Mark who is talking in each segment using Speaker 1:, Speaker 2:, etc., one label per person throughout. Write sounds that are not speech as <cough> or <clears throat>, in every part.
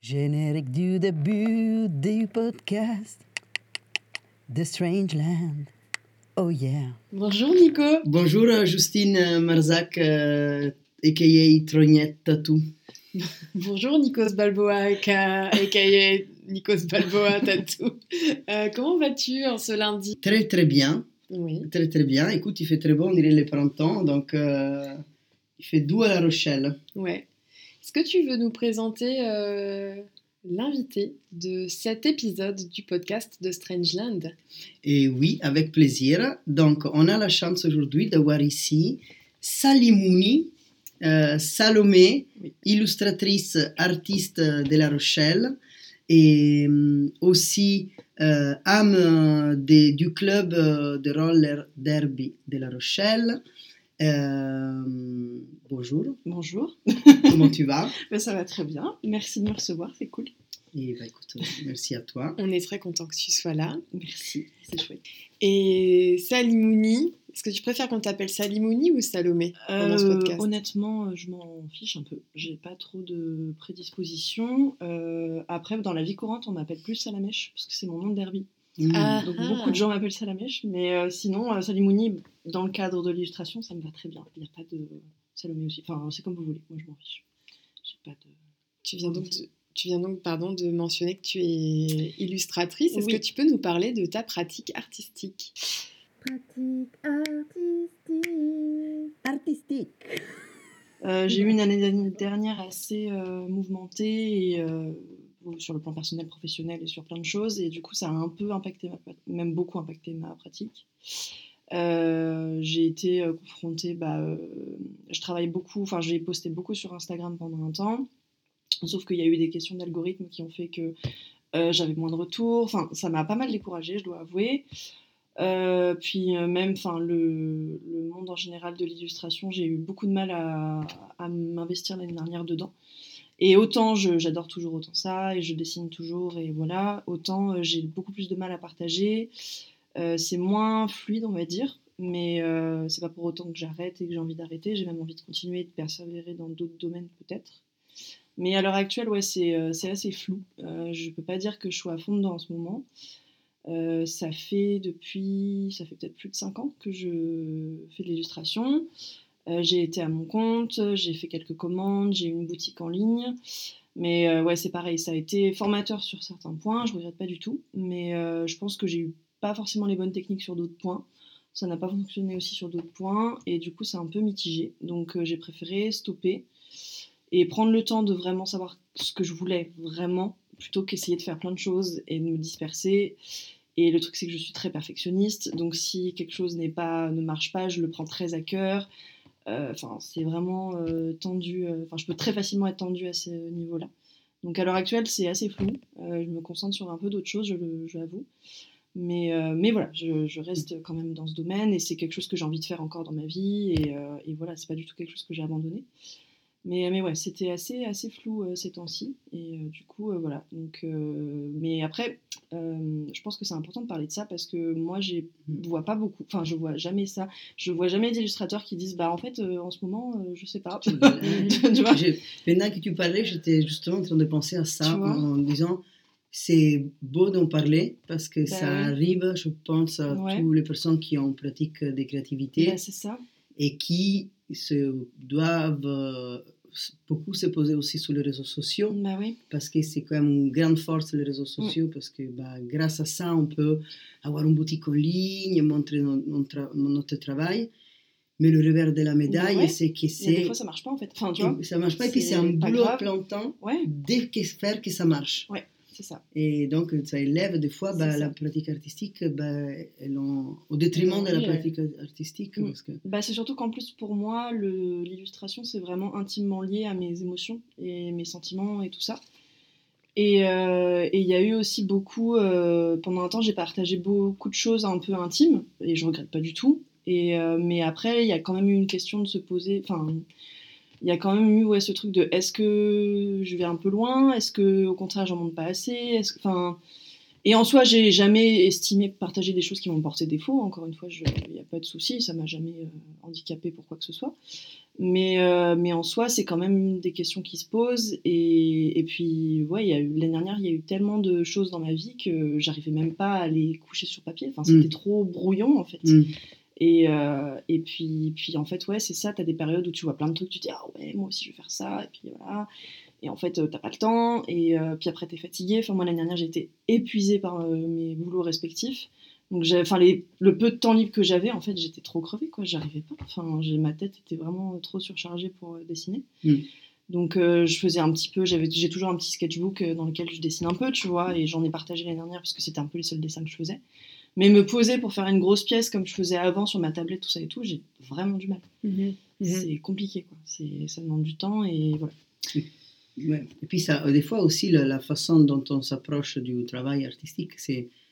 Speaker 1: Générique du début du podcast The Strange Land. Oh yeah.
Speaker 2: Bonjour Nico.
Speaker 3: Bonjour euh, Justine euh, Marzac, euh, a.k.a. Trognette Tatou. <laughs>
Speaker 2: Bonjour Nikos Balboa, aka aka Nikos Balboa <laughs> Tatou. Euh, comment vas-tu en ce lundi?
Speaker 3: Très très bien,
Speaker 2: Oui.
Speaker 3: très très bien. Écoute, il fait très bon, on dirait le printemps, donc euh, il fait doux à La Rochelle.
Speaker 2: Ouais. Est-ce que tu veux nous présenter euh, l'invité de cet épisode du podcast de Strangeland
Speaker 3: Et oui, avec plaisir. Donc, on a la chance aujourd'hui d'avoir ici Salimouni, euh, Salomé, illustratrice artiste de La Rochelle et euh, aussi euh, âme du club de roller derby de La Rochelle. Euh, bonjour,
Speaker 2: Bonjour.
Speaker 3: comment tu vas? <laughs>
Speaker 2: Ben, ça va très bien. Merci de me recevoir, c'est cool.
Speaker 3: Et bah, écoute, merci à toi.
Speaker 2: On est très content que tu sois là.
Speaker 3: Merci.
Speaker 2: C'est chouette. Et Salimouni, est-ce que tu préfères qu'on t'appelle Salimouni ou Salomé pendant ce
Speaker 4: Euh,
Speaker 2: podcast?
Speaker 4: honnêtement, euh, je m'en fiche un peu. J'ai pas trop de prédisposition. Euh, après, dans la vie courante, on m'appelle plus Salamèche parce que c'est mon nom de derby.
Speaker 2: Ah.
Speaker 4: Donc beaucoup de gens m'appellent Salamèche, mais euh, sinon, euh, Salimouni, dans le cadre de l'illustration, ça me va très bien. Il n'y a pas de Salomé aussi. Enfin, c'est comme vous voulez. Moi, je m'en fiche. J'ai pas de.
Speaker 2: Tu viens donc, de, tu viens donc pardon, de mentionner que tu es illustratrice. Est-ce
Speaker 4: Oui.
Speaker 2: que tu peux nous parler de ta pratique artistique?
Speaker 1: Pratique artistique. Artistique.
Speaker 4: Euh, j'ai eu une année dernière assez euh, mouvementée et euh, sur le plan personnel, professionnel et sur plein de choses. Et du coup, ça a un peu impacté, même beaucoup impacté ma pratique. Euh, j'ai été euh, confrontée, bah, euh, je travaille beaucoup, enfin j'ai posté beaucoup sur Instagram pendant un temps, sauf qu'il y a eu des questions d'algorithme qui ont fait que j'avais moins de retours, enfin ça m'a pas mal découragée, je dois avouer. Puis même, le, monde en général de l'illustration, j'ai eu beaucoup de mal à m'investir l'année dernière dedans. Et autant j'adore toujours autant ça et je dessine toujours et voilà, autant euh, j'ai beaucoup plus de mal à partager. Euh, c'est moins fluide, on va dire, mais euh, c'est pas pour autant que j'arrête et que j'ai envie d'arrêter. J'ai même envie de continuer et de persévérer dans d'autres domaines peut-être. Mais à l'heure actuelle, ouais, c'est assez flou. Je peux pas dire que je sois à fond dedans en ce moment. Ça fait depuis, ça fait peut-être plus de 5 ans que je fais de l'illustration. Euh, j'ai été à mon compte, j'ai fait quelques commandes, j'ai une boutique en ligne. Mais euh, ouais, c'est pareil, ça a été formateur sur certains points, je regrette pas du tout. Mais euh, je pense que j'ai eu pas forcément les bonnes techniques sur d'autres points. Ça n'a pas fonctionné aussi sur d'autres points. Et du coup, c'est un peu mitigé. Donc j'ai préféré stopper et prendre le temps de vraiment savoir ce que je voulais vraiment, plutôt qu'essayer de faire plein de choses et de me disperser. Et le truc, c'est que je suis très perfectionniste. Donc si quelque chose pas, ne marche pas, je le prends très à cœur. Euh, Enfin, c'est vraiment euh, tendu. euh, Enfin, je peux très facilement être tendue à ce niveau-là. Donc à l'heure actuelle, c'est assez flou. Je me concentre sur un peu d'autres choses, je l'avoue. Mais, mais voilà, je, je reste quand même dans ce domaine et c'est quelque chose que j'ai envie de faire encore dans ma vie. Et, euh, et voilà, c'est pas du tout quelque chose que j'ai abandonné. Mais, mais ouais, c'était assez, assez flou euh, ces temps-ci. Et euh, du coup, euh, voilà. Donc, mais après, je pense que c'est important de parler de ça parce que moi, je vois pas beaucoup, enfin, je vois jamais ça. Je vois jamais d'illustrateurs qui disent, bah en fait, en ce moment, je sais pas. tu <laughs> vois
Speaker 3: Maintenant que tu parlais, j'étais justement en train de penser à ça en, en disant c'est beau d'en parler parce que
Speaker 4: Bah
Speaker 3: ça
Speaker 4: oui.
Speaker 3: arrive, je pense, à
Speaker 4: Ouais.
Speaker 3: toutes les personnes qui ont pratique de créativité
Speaker 4: Bah, c'est ça.
Speaker 3: Et qui se doivent euh, beaucoup se poser aussi sur les réseaux sociaux
Speaker 4: Bah oui.
Speaker 3: parce que c'est quand même une grande force les réseaux sociaux parce que bah, grâce à ça on peut avoir une boutique en ligne, montrer no- notre, notre travail. Mais le revers de la médaille,
Speaker 4: ouais.
Speaker 3: c'est que
Speaker 4: a des
Speaker 3: c'est
Speaker 4: fois, ça marche pas en fait. Enfin, tu vois.
Speaker 3: ça marche pas et puis
Speaker 4: c'est
Speaker 3: c'est un boulot plein temps
Speaker 4: Ouais,
Speaker 3: de que- faire que ça marche.
Speaker 4: c'est ça.
Speaker 3: Et donc ça élève des fois bah, la pratique artistique bah, en- au détriment de la
Speaker 4: Oui,
Speaker 3: pratique artistique.
Speaker 4: Mm.
Speaker 3: Parce que,
Speaker 4: Bah, c'est surtout qu'en plus, pour moi, l'illustration, c'est vraiment intimement lié à mes émotions et mes sentiments et tout ça. Et euh, il y a eu aussi beaucoup, euh, pendant un temps, j'ai partagé beaucoup de choses un peu intimes, et je regrette pas du tout. Et, euh, mais après, il y a quand même eu une question de se poser, enfin, il y a quand même eu ouais, ce truc de est-ce que je vais un peu loin? Est-ce que au contraire, j'en monte pas assez? Enfin, Et en soi, j'ai jamais estimé partager des choses qui m'ont porté défaut. Encore une fois, il n'y a pas de souci, ça m'a jamais euh, handicapé pour quoi que ce soit. Mais, euh, mais en soi, c'est quand même des questions qui se posent. Et, et puis, ouais, l'année dernière, il y a eu tellement de choses dans ma vie que j'arrivais même pas à les coucher sur papier. Enfin, c'était
Speaker 3: Mm.
Speaker 4: trop brouillon, en fait.
Speaker 3: Mm.
Speaker 4: Et, euh, et puis, puis, en fait, ouais, c'est ça. Tu as des périodes où tu vois plein de trucs, tu te dis, ah ouais, moi aussi, je vais faire ça. Et puis voilà. Et en fait, euh, t'as pas le temps. Et euh, puis après, tu es fatigué. Enfin, moi, l'année dernière, été épuisée par euh, mes boulots respectifs. Donc, enfin, le peu de temps libre que j'avais, en fait, j'étais trop crevée, quoi. J'arrivais pas. Enfin, j'ai- ma tête était vraiment trop surchargée pour dessiner.
Speaker 3: Mm.
Speaker 4: Donc, je faisais un petit peu. J'avais, j'ai toujours un petit sketchbook dans lequel je dessine un peu, tu vois. Et j'en ai partagé l'année dernière parce que c'était un peu les seuls dessins que je faisais. Mais me poser pour faire une grosse pièce comme je faisais avant sur ma tablette, tout ça et tout, j'ai vraiment du mal.
Speaker 2: Mhm.
Speaker 4: C'est compliqué, quoi. Ça demande du temps et voilà.
Speaker 3: Ouais. Et puis, ça, des fois aussi, la, la façon dont on s'approche du travail artistique,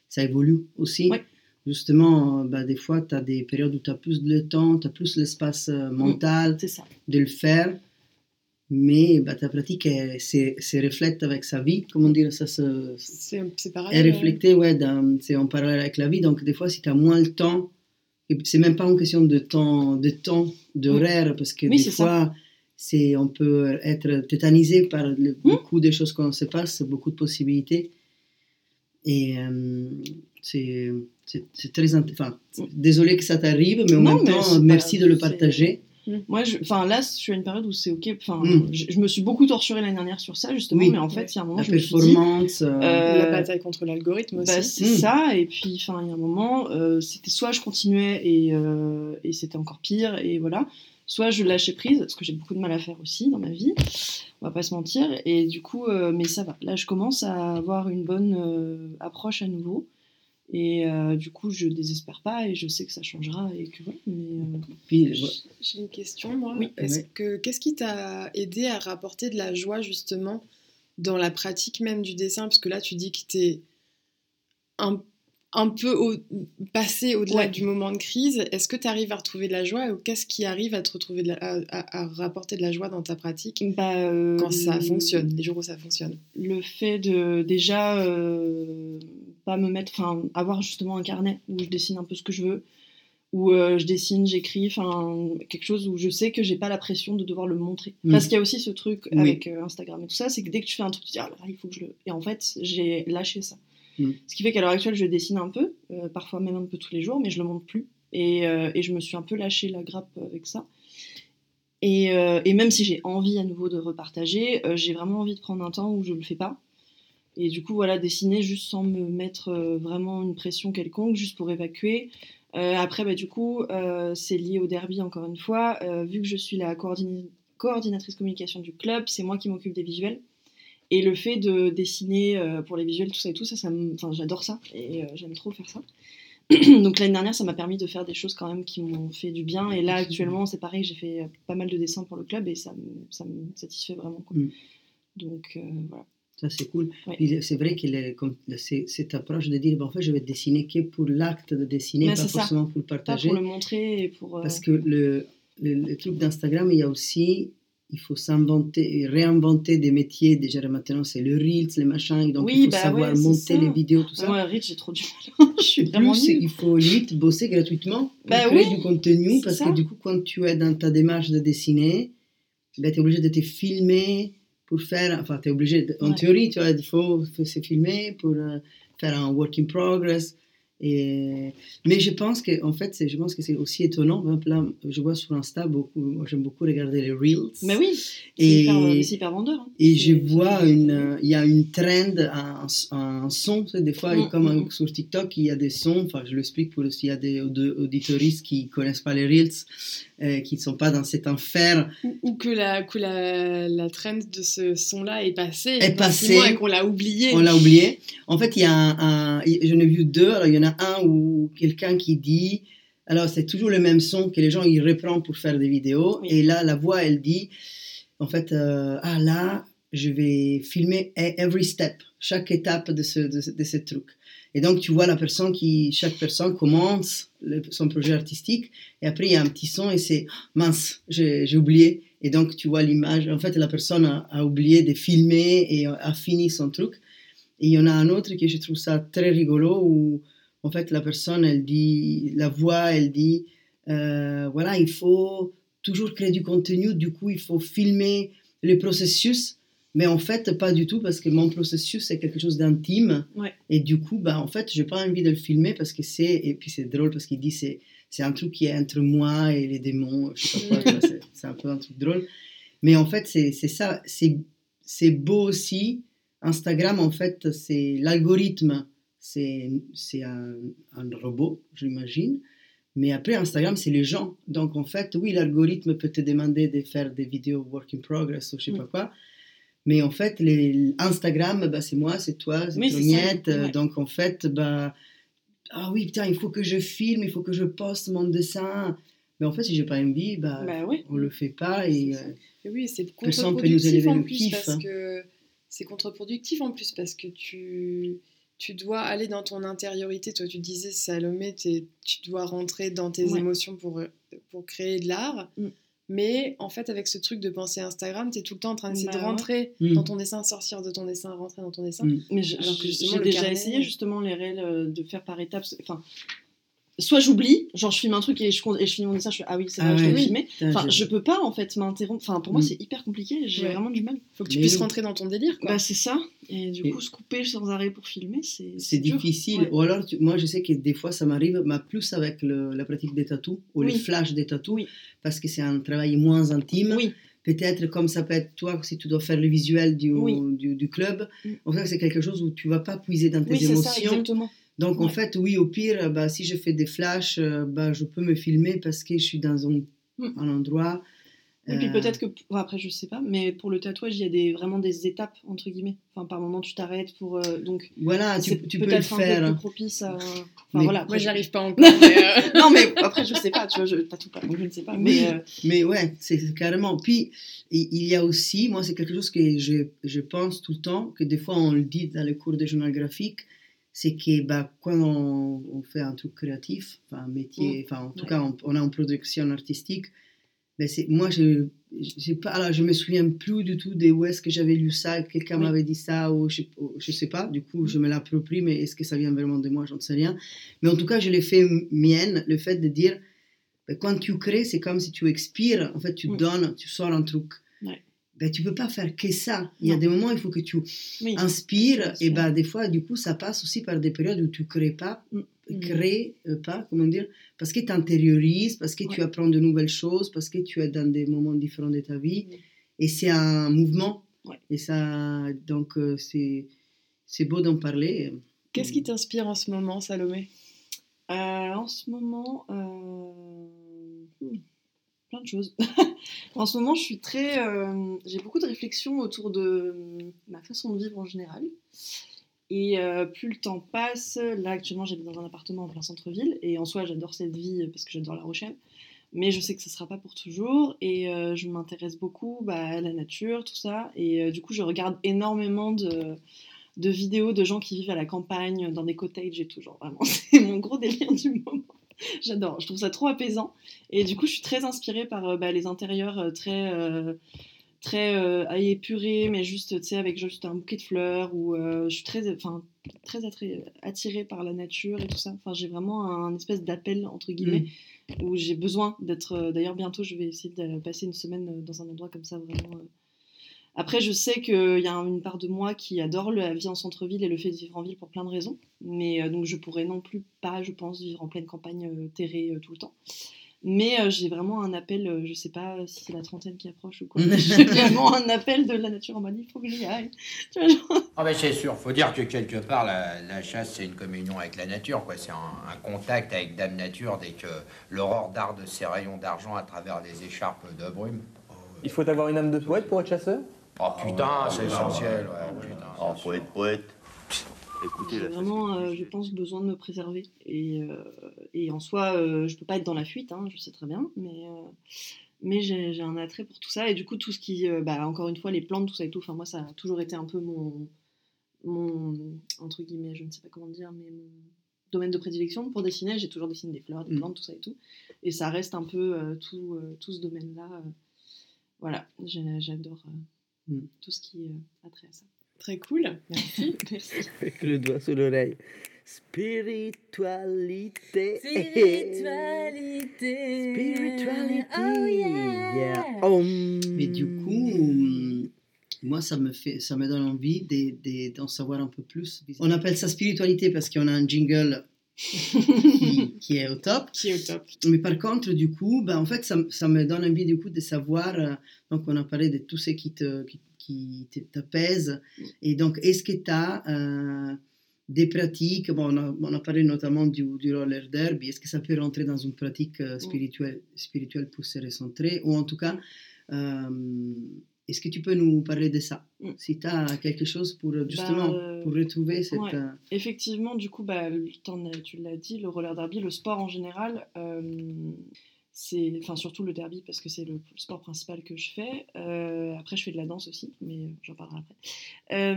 Speaker 3: ça évolue aussi.
Speaker 4: Ouais.
Speaker 3: Justement, euh, bah, des fois, tu as des périodes où tu as plus de temps, tu as plus l'espace euh, mental
Speaker 4: C'est ça.
Speaker 3: de le faire, mais bah, ta pratique, elle, se, se reflète avec sa vie, comment dire, ça se,
Speaker 2: C'est c'est
Speaker 3: est
Speaker 2: pareil. euh,
Speaker 3: reflété ouais, dans- c'est en parallèle avec la vie. Donc, des fois, si tu as moins le temps, et c'est même pas une question de temps, de temps, d'horaire, parce que
Speaker 4: Oui,
Speaker 3: des
Speaker 4: ça.
Speaker 3: fois, c'est, on peut être tétanisé par le- beaucoup de choses qu'on se passe, beaucoup de possibilités. Et euh, c'est, c'est, c'est très enfin, c'est- désolé que ça t'arrive, mais en
Speaker 4: Non,
Speaker 3: même
Speaker 4: mais
Speaker 3: temps, merci de le
Speaker 4: c'est-
Speaker 3: partager.
Speaker 4: Moi, enfin là, je suis à une période où c'est ok. Enfin,
Speaker 3: Mm.
Speaker 4: je, je me suis beaucoup torturée l'année dernière sur ça justement,
Speaker 3: Oui.
Speaker 4: mais en fait, il y a un moment,
Speaker 3: La
Speaker 4: je me suis dit,
Speaker 3: performance. euh,
Speaker 4: euh,
Speaker 2: La bataille contre l'algorithme
Speaker 4: bah,
Speaker 2: aussi.
Speaker 4: c'est
Speaker 3: Mm.
Speaker 4: ça. Et puis, enfin, il y a un moment, euh, c'était soit je continuais et, euh, et c'était encore pire et voilà, soit je lâchais prise parce que j'ai beaucoup de mal à faire aussi dans ma vie. On va pas se mentir. Et du coup, euh, mais ça va. Là, je commence à avoir une bonne euh, approche à nouveau. Et euh, du coup, je désespère pas et je sais que ça changera et que voilà. Euh,
Speaker 2: J'ai une question, moi.
Speaker 4: Oui.
Speaker 2: Est-ce
Speaker 3: Ouais.
Speaker 2: que qu'est-ce qui t'a aidé à rapporter de la joie justement dans la pratique même du dessin? Parce que là, tu dis que t'es un, un peu au- passé au-delà
Speaker 4: Ouais.
Speaker 2: du moment de crise. Est-ce que tu arrives à retrouver de la joie ou qu'est-ce qui arrive à te retrouver de la- à, à- à rapporter de la joie dans ta pratique
Speaker 4: bah, euh,
Speaker 2: quand ça fonctionne, les jours où ça fonctionne?
Speaker 4: le fait de déjà euh, pas me mettre, enfin avoir justement un carnet où je dessine un peu ce que je veux, où euh, je dessine, j'écris, enfin quelque chose où je sais que j'ai pas la pression de devoir le montrer.
Speaker 3: Mm.
Speaker 4: Parce qu'il y a aussi ce truc
Speaker 3: Oui.
Speaker 4: avec euh, Instagram et tout ça, c'est que dès que tu fais un truc, tu te dis ah là il faut que je le. Et en fait, j'ai lâché ça.
Speaker 3: Mm.
Speaker 4: Ce qui fait qu'à l'heure actuelle, je dessine un peu, euh, parfois même un peu tous les jours, mais je le montre plus. Et, et je me suis un peu lâché la grappe avec ça. Et, et même si j'ai envie à nouveau de repartager, j'ai vraiment envie de prendre un temps où je le fais pas. Et du coup, voilà, dessiner juste sans me mettre euh, vraiment une pression quelconque, juste pour évacuer. Euh, après, bah, du coup, euh, c'est lié au derby encore une fois. Euh, vu que je suis la coordina- coordinatrice communication du club, c'est moi qui m'occupe des visuels. Et le fait de dessiner pour les visuels, tout ça et tout ça, ça j'adore ça et j'aime trop faire ça. <clears throat> Donc l'année dernière, ça m'a permis de faire des choses quand même qui m'ont fait du bien. Et là, actuellement, c'est pareil, j'ai fait pas mal de dessins pour le club et ça me, ça me satisfait vraiment. quoi.
Speaker 3: Mm.
Speaker 4: Donc voilà.
Speaker 3: Ça, c'est cool. C'est vrai comme- c'est- cette approche de dire, bon, en fait, je vais dessiner que pour l'acte de dessiner,
Speaker 4: Mais
Speaker 3: pas
Speaker 4: ça.
Speaker 3: forcément pour le
Speaker 4: Pas
Speaker 3: partager.
Speaker 4: pour le montrer et pour. euh,
Speaker 3: Parce que le, le, le truc d'Instagram, il y a aussi, il faut s'inventer, réinventer des métiers. Déjà maintenant, c'est le Reels, les machins, donc
Speaker 4: Oui,
Speaker 3: il faut
Speaker 4: bah
Speaker 3: savoir
Speaker 4: ouais,
Speaker 3: monter
Speaker 4: ça.
Speaker 3: les vidéos, tout ça.
Speaker 4: Moi, Rich, j'ai trop du mal. <laughs> je suis
Speaker 3: Et
Speaker 4: vraiment
Speaker 3: plus,
Speaker 4: nulle.
Speaker 3: il faut limite bosser gratuitement pour
Speaker 4: Bah
Speaker 3: créer
Speaker 4: oui,
Speaker 3: du contenu, parce
Speaker 4: ça.
Speaker 3: que du coup, quand tu es dans ta démarche de dessiner, ben, tu es obligé de te filmer pour faire, enfin, tu es obligé, en
Speaker 4: Ouais.
Speaker 3: théorie, tu vois, il faut, faut se filmer pour euh, faire un work in progress. Et, mais je pense que, en fait, c'est- je pense que c'est aussi étonnant. Là, je vois sur Insta beaucoup, j'aime beaucoup regarder les Reels.
Speaker 4: Mais oui,
Speaker 3: Et-
Speaker 4: hyper, euh, c'est hyper vendeur. hein.
Speaker 3: Et je vois une, euh, il y a une trend, un, un son, des fois,
Speaker 4: Mm,
Speaker 3: comme
Speaker 4: mm,
Speaker 3: euh, sur TikTok, il y a des sons, enfin je l'explique pour s'il y a des aud- auditoristes qui connaissent pas les Reels, euh, qui ne sont pas dans cet enfer.
Speaker 2: ou, ou que, la, que la, la trend de ce son-là est passée,
Speaker 3: Est passée.
Speaker 2: et qu'on l'a oublié.
Speaker 3: On l'a oublié. En fait, il y a un, un- j'en ai vu deux, alors il y en a un où quelqu'un qui dit, alors c'est toujours le même son que les gens ils reprennent pour faire des vidéos,
Speaker 4: Oui.
Speaker 3: et là la voix elle dit, en fait, euh, ah là, je vais filmer e- every step, chaque étape de ce, de, de ce truc. Et donc tu vois la personne qui, chaque personne commence le- son projet artistique, et après il y a un petit son et c'est, mince, j'ai j'ai oublié. Et donc tu vois l'image, en fait la personne a, a oublié de filmer et a fini son truc. Et il y en a un autre que je trouve ça très rigolo où en fait la personne elle dit, la voix elle dit, euh, voilà il faut toujours créer du contenu, du coup, il faut filmer le processus. Mais en fait, pas du tout, parce que mon processus, c'est quelque chose d'intime.
Speaker 4: Ouais.
Speaker 3: Et du coup, bah, en fait, j'ai pas envie de le filmer parce que c'est. Et puis, c'est drôle parce qu'il dit c'est c'est un truc qui est entre moi et les démons. Je sais pas quoi, c'est- c'est un peu un truc drôle. Mais en fait, c'est c'est ça. C'est c'est beau aussi. Instagram, en fait, c'est l'algorithme. C'est c'est un, un robot, j'imagine. Mais après, Instagram, c'est les gens. Donc, en fait, oui, l'algorithme peut te demander de faire des vidéos work in progress ou je sais
Speaker 4: Mm.
Speaker 3: pas quoi. Mais en fait, les, Instagram, bah, c'est moi, c'est toi, c'est euh,
Speaker 4: ouais.
Speaker 3: Donc, en fait, bah, ah oui, putain, il faut que je filme, il faut que je poste mon dessin. Mais en fait, si j'ai pas envie, bah,
Speaker 4: Bah oui.
Speaker 3: on le fait pas. Et,
Speaker 2: C'est ça.
Speaker 3: euh,
Speaker 2: Et oui, c'est
Speaker 3: Personne peut nous
Speaker 2: contre-productif
Speaker 3: élever
Speaker 2: en plus parce
Speaker 3: hein.
Speaker 2: que c'est contre-productif en plus parce que tu tu dois aller dans ton intériorité. Toi, tu disais Salomé, t'es- tu dois rentrer dans tes
Speaker 4: Ouais.
Speaker 2: émotions pour pour créer de l'art.
Speaker 4: Mm.
Speaker 2: Mais en fait, avec ce truc de penser Instagram, tu es tout le temps en train d'essayer
Speaker 4: Bah
Speaker 2: de
Speaker 4: ouais.
Speaker 2: rentrer
Speaker 3: Mm.
Speaker 2: dans ton dessin, sortir de ton dessin, rentrer dans ton dessin.
Speaker 3: Mm.
Speaker 4: Mais je-
Speaker 2: Alors que
Speaker 4: je-
Speaker 2: justement,
Speaker 4: j'ai déjà
Speaker 2: carnet-
Speaker 4: essayé justement les réels euh, de faire par étapes. Enfin, soit j'oublie, genre je filme un truc et je, et je filme mon dessin, je fais ah oui, c'est
Speaker 3: Ah
Speaker 4: vrai, je
Speaker 3: ouais.
Speaker 4: vais filmer.
Speaker 3: putain,
Speaker 4: Enfin,
Speaker 3: j'ai-
Speaker 4: je peux pas en fait m'interrompre. Enfin, pour moi,
Speaker 3: Mm.
Speaker 4: c'est hyper compliqué. J'ai
Speaker 2: Ouais.
Speaker 4: vraiment du mal.
Speaker 2: Faut que tu
Speaker 3: Mais
Speaker 2: puisses
Speaker 3: oui.
Speaker 2: rentrer dans ton délire. Quoi.
Speaker 4: Bah, c'est ça. Et du
Speaker 3: Et-
Speaker 4: coup, se couper sans arrêt pour filmer, c'est.
Speaker 3: C'est difficile.
Speaker 4: Ouais.
Speaker 3: Ou alors, tu- moi, je sais que des fois, ça m'arrive, mais plus avec le- la pratique des tatous ou les
Speaker 4: Oui.
Speaker 3: flashs des tatous,
Speaker 4: Oui.
Speaker 3: parce que c'est un travail moins intime.
Speaker 4: Oui,
Speaker 3: Peut-être comme ça peut être toi, si tu dois faire le visuel du,
Speaker 4: Oui.
Speaker 3: du, du club.
Speaker 4: Mm.
Speaker 3: En fait, c'est quelque chose où tu vas pas puiser dans tes
Speaker 4: oui c'est ça,
Speaker 3: émotions.
Speaker 4: exactement.
Speaker 3: Donc, en fait, oui, au pire, bah, si je fais des flashs, euh, bah, je peux me filmer parce que je suis dans un,
Speaker 4: Mm.
Speaker 3: un endroit.
Speaker 4: Et puis
Speaker 3: euh,
Speaker 4: peut-être que, enfin, après je sais pas, mais pour le tatouage, il y a des, vraiment des étapes, entre guillemets. Enfin, par moment, tu t'arrêtes pour. euh, donc,
Speaker 3: Voilà, tu, tu peux le
Speaker 4: peut-être un peu
Speaker 3: faire.
Speaker 4: plus propice à. Enfin,
Speaker 3: Mais-
Speaker 4: voilà.
Speaker 2: Moi,
Speaker 4: après,
Speaker 2: j'y
Speaker 4: je-
Speaker 2: arrive pas <laughs> encore. mais, euh, <laughs>
Speaker 4: Non, mais après, je sais pas, tu vois, je tatoue pas, donc je ne sais pas.
Speaker 3: Oui.
Speaker 4: Mais euh,
Speaker 3: Mais ouais, c'est carrément. Puis, il il y a aussi, moi, c'est quelque chose que je, je pense tout le temps, que des fois on le dit dans les cours de journal graphique, c'est que bah, quand on, on fait un truc créatif, enfin, un métier, enfin, en tout
Speaker 4: Ouais.
Speaker 3: cas, on, on a une production artistique, ben c'est, moi, je j'ai pas, alors, je me souviens plus du tout de où est-ce que j'avais lu ça, quelqu'un
Speaker 4: Oui.
Speaker 3: m'avait dit ça, ou je, je sais pas, du coup, je me l'approprie, mais est-ce que ça vient vraiment de moi, j'en sais rien. Mais en tout cas, je l'ai fait mienne, le fait de dire, ben, quand tu crées, c'est comme si tu expires, en fait, tu
Speaker 4: Mm.
Speaker 3: donnes, tu sors un truc.
Speaker 4: Ouais.
Speaker 3: Ben, tu peux pas faire que ça. Il y a des moments, il faut que tu
Speaker 4: oui.
Speaker 3: inspires, et
Speaker 4: Inspire.
Speaker 3: ben, des fois, du coup, ça passe aussi par des périodes où tu crées pas,
Speaker 4: Mm.
Speaker 3: crées euh, pas, comment dire, parce que tu intériorises, parce que tu apprends de nouvelles choses, parce que tu es dans des moments différents de ta vie,
Speaker 4: Mm.
Speaker 3: et c'est un mouvement.
Speaker 4: Ouais.
Speaker 3: Et ça, donc, euh, c'est c'est beau d'en parler.
Speaker 2: Qu'est-ce qui t'inspire en ce moment, Salomé?
Speaker 4: Euh, en ce moment, euh, hmm, plein de choses. <laughs> en ce moment, je suis très, euh, j'ai beaucoup de réflexions autour de hum, ma façon de vivre en général. Et euh, plus le temps passe, là actuellement j'habite dans un appartement en plein centre-ville et en soi j'adore cette vie parce que j'adore La Rochelle. Mais je sais que ce ne sera pas pour toujours et euh, je m'intéresse beaucoup bah, à la nature, tout ça. Et euh, du coup je regarde énormément de, de vidéos de gens qui vivent à la campagne, dans des cottages et tout. Genre vraiment, <laughs> c'est mon gros délire du moment. <laughs> J'adore, je trouve ça trop apaisant. Et du coup, je suis très inspirée par euh, bah, les intérieurs euh, très, euh, très euh, épurés, mais juste, tu sais, avec juste un bouquet de fleurs. Ou euh, je suis très, enfin, très attirée, par la nature et tout ça. Enfin, j'ai vraiment un espèce d'appel, entre guillemets, où j'ai besoin d'être. euh, D'ailleurs, bientôt, je vais essayer de passer une semaine euh, dans un endroit comme ça, vraiment. Après, je sais qu'il y a une part de moi qui adore la vie en centre-ville et le fait de vivre en ville pour plein de raisons. Mais euh, donc, je pourrais non plus pas, je pense, vivre en pleine campagne euh, terrée euh, tout le temps. Mais euh, j'ai vraiment un appel, euh, je sais pas si c'est la trentaine qui approche ou quoi. j'ai <laughs> vraiment un appel de la nature en mode il faut que j'y aille. Tu vois, genre,
Speaker 5: Ah ben c'est sûr, faut dire que quelque part la, la chasse c'est une communion avec la nature, quoi. C'est un, un contact avec Dame Nature dès que l'aurore darde ses rayons d'argent à travers les écharpes de brume.
Speaker 6: Il faut avoir une âme de poète pour être chasseur?
Speaker 5: Oh putain, c'est essentiel, ouais, putain.
Speaker 7: Oh,
Speaker 5: c'est
Speaker 7: poète, poète. Écoutez,
Speaker 4: j'ai
Speaker 7: la
Speaker 4: vraiment, euh, je pense, besoin de me préserver. Et, euh, et en soi, euh, je peux pas être dans la fuite, hein, je sais très bien, mais, euh, mais j'ai j'ai un attrait pour tout ça. Et du coup, tout ce qui, euh, bah, encore une fois, les plantes, tout ça et tout, enfin, moi, ça a toujours été un peu mon, mon, entre guillemets, je ne sais pas comment dire, mais mon domaine de prédilection pour dessiner. J'ai toujours dessiné des fleurs, des
Speaker 3: Mm.
Speaker 4: plantes, tout ça et tout. Et ça reste un peu euh, tout, euh, tout ce domaine-là. euh, voilà, j'ai- j'adore euh,
Speaker 3: Mm.
Speaker 4: tout ce qui euh, a trait à ça.
Speaker 2: Très cool.
Speaker 4: Merci. <laughs> Merci.
Speaker 1: Avec le doigt sous l'oreille. Spiritualité.
Speaker 8: Spiritualité.
Speaker 1: Spiritualité.
Speaker 8: Oh yeah.
Speaker 1: Yeah.
Speaker 3: Mais du coup, moi, ça me, fait, ça me donne envie de- de- d'en savoir un peu plus. On appelle ça spiritualité parce qu'on a un jingle qui, <laughs> qui est au top.
Speaker 2: Qui est au top.
Speaker 3: Mais par contre, du coup, ben, en fait, ça, ça me donne envie du coup de savoir. euh, donc, on a parlé de tout ce qui te, qui, t'apaise. Et donc, est-ce que tu as des pratiques? Bon, on a, on a parlé notamment du, du roller derby. Est-ce que ça peut rentrer dans une pratique euh, spirituelle, spirituelle pour se recentrer? Ou en tout cas, euh, est-ce que tu peux nous parler de ça?
Speaker 4: Mm.
Speaker 3: Si tu as quelque chose pour euh, justement
Speaker 4: euh,
Speaker 3: pour retrouver cette.
Speaker 4: ouais.
Speaker 3: euh,
Speaker 4: Effectivement, du coup, bah, tu l'as dit, le roller derby, le sport en général, euh, c'est, enfin surtout le derby parce que c'est le sport principal que je fais. Euh, après, je fais de la danse aussi, mais j'en parlerai après.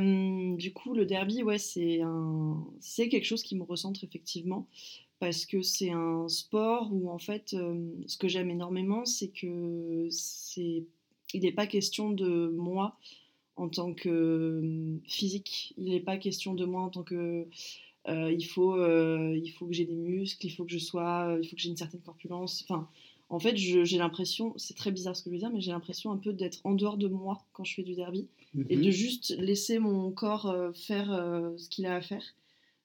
Speaker 4: Du coup, le derby, ouais, c'est un, quelque chose qui me recentre effectivement parce que c'est un sport où en fait, ce que j'aime énormément, c'est que c'est, il n'est pas question de moi en tant que euh, physique. Il n'est pas question de moi en tant que euh, il faut euh, il faut que j'ai des muscles, il faut que je sois, il faut que j'ai une certaine corpulence. Enfin, en fait, j'ai l'impression, c'est très bizarre ce que je veux dire, mais j'ai l'impression un peu d'être en dehors de moi quand je fais du derby et
Speaker 3: mhm.
Speaker 4: de juste laisser mon corps faire ce qu'il a à faire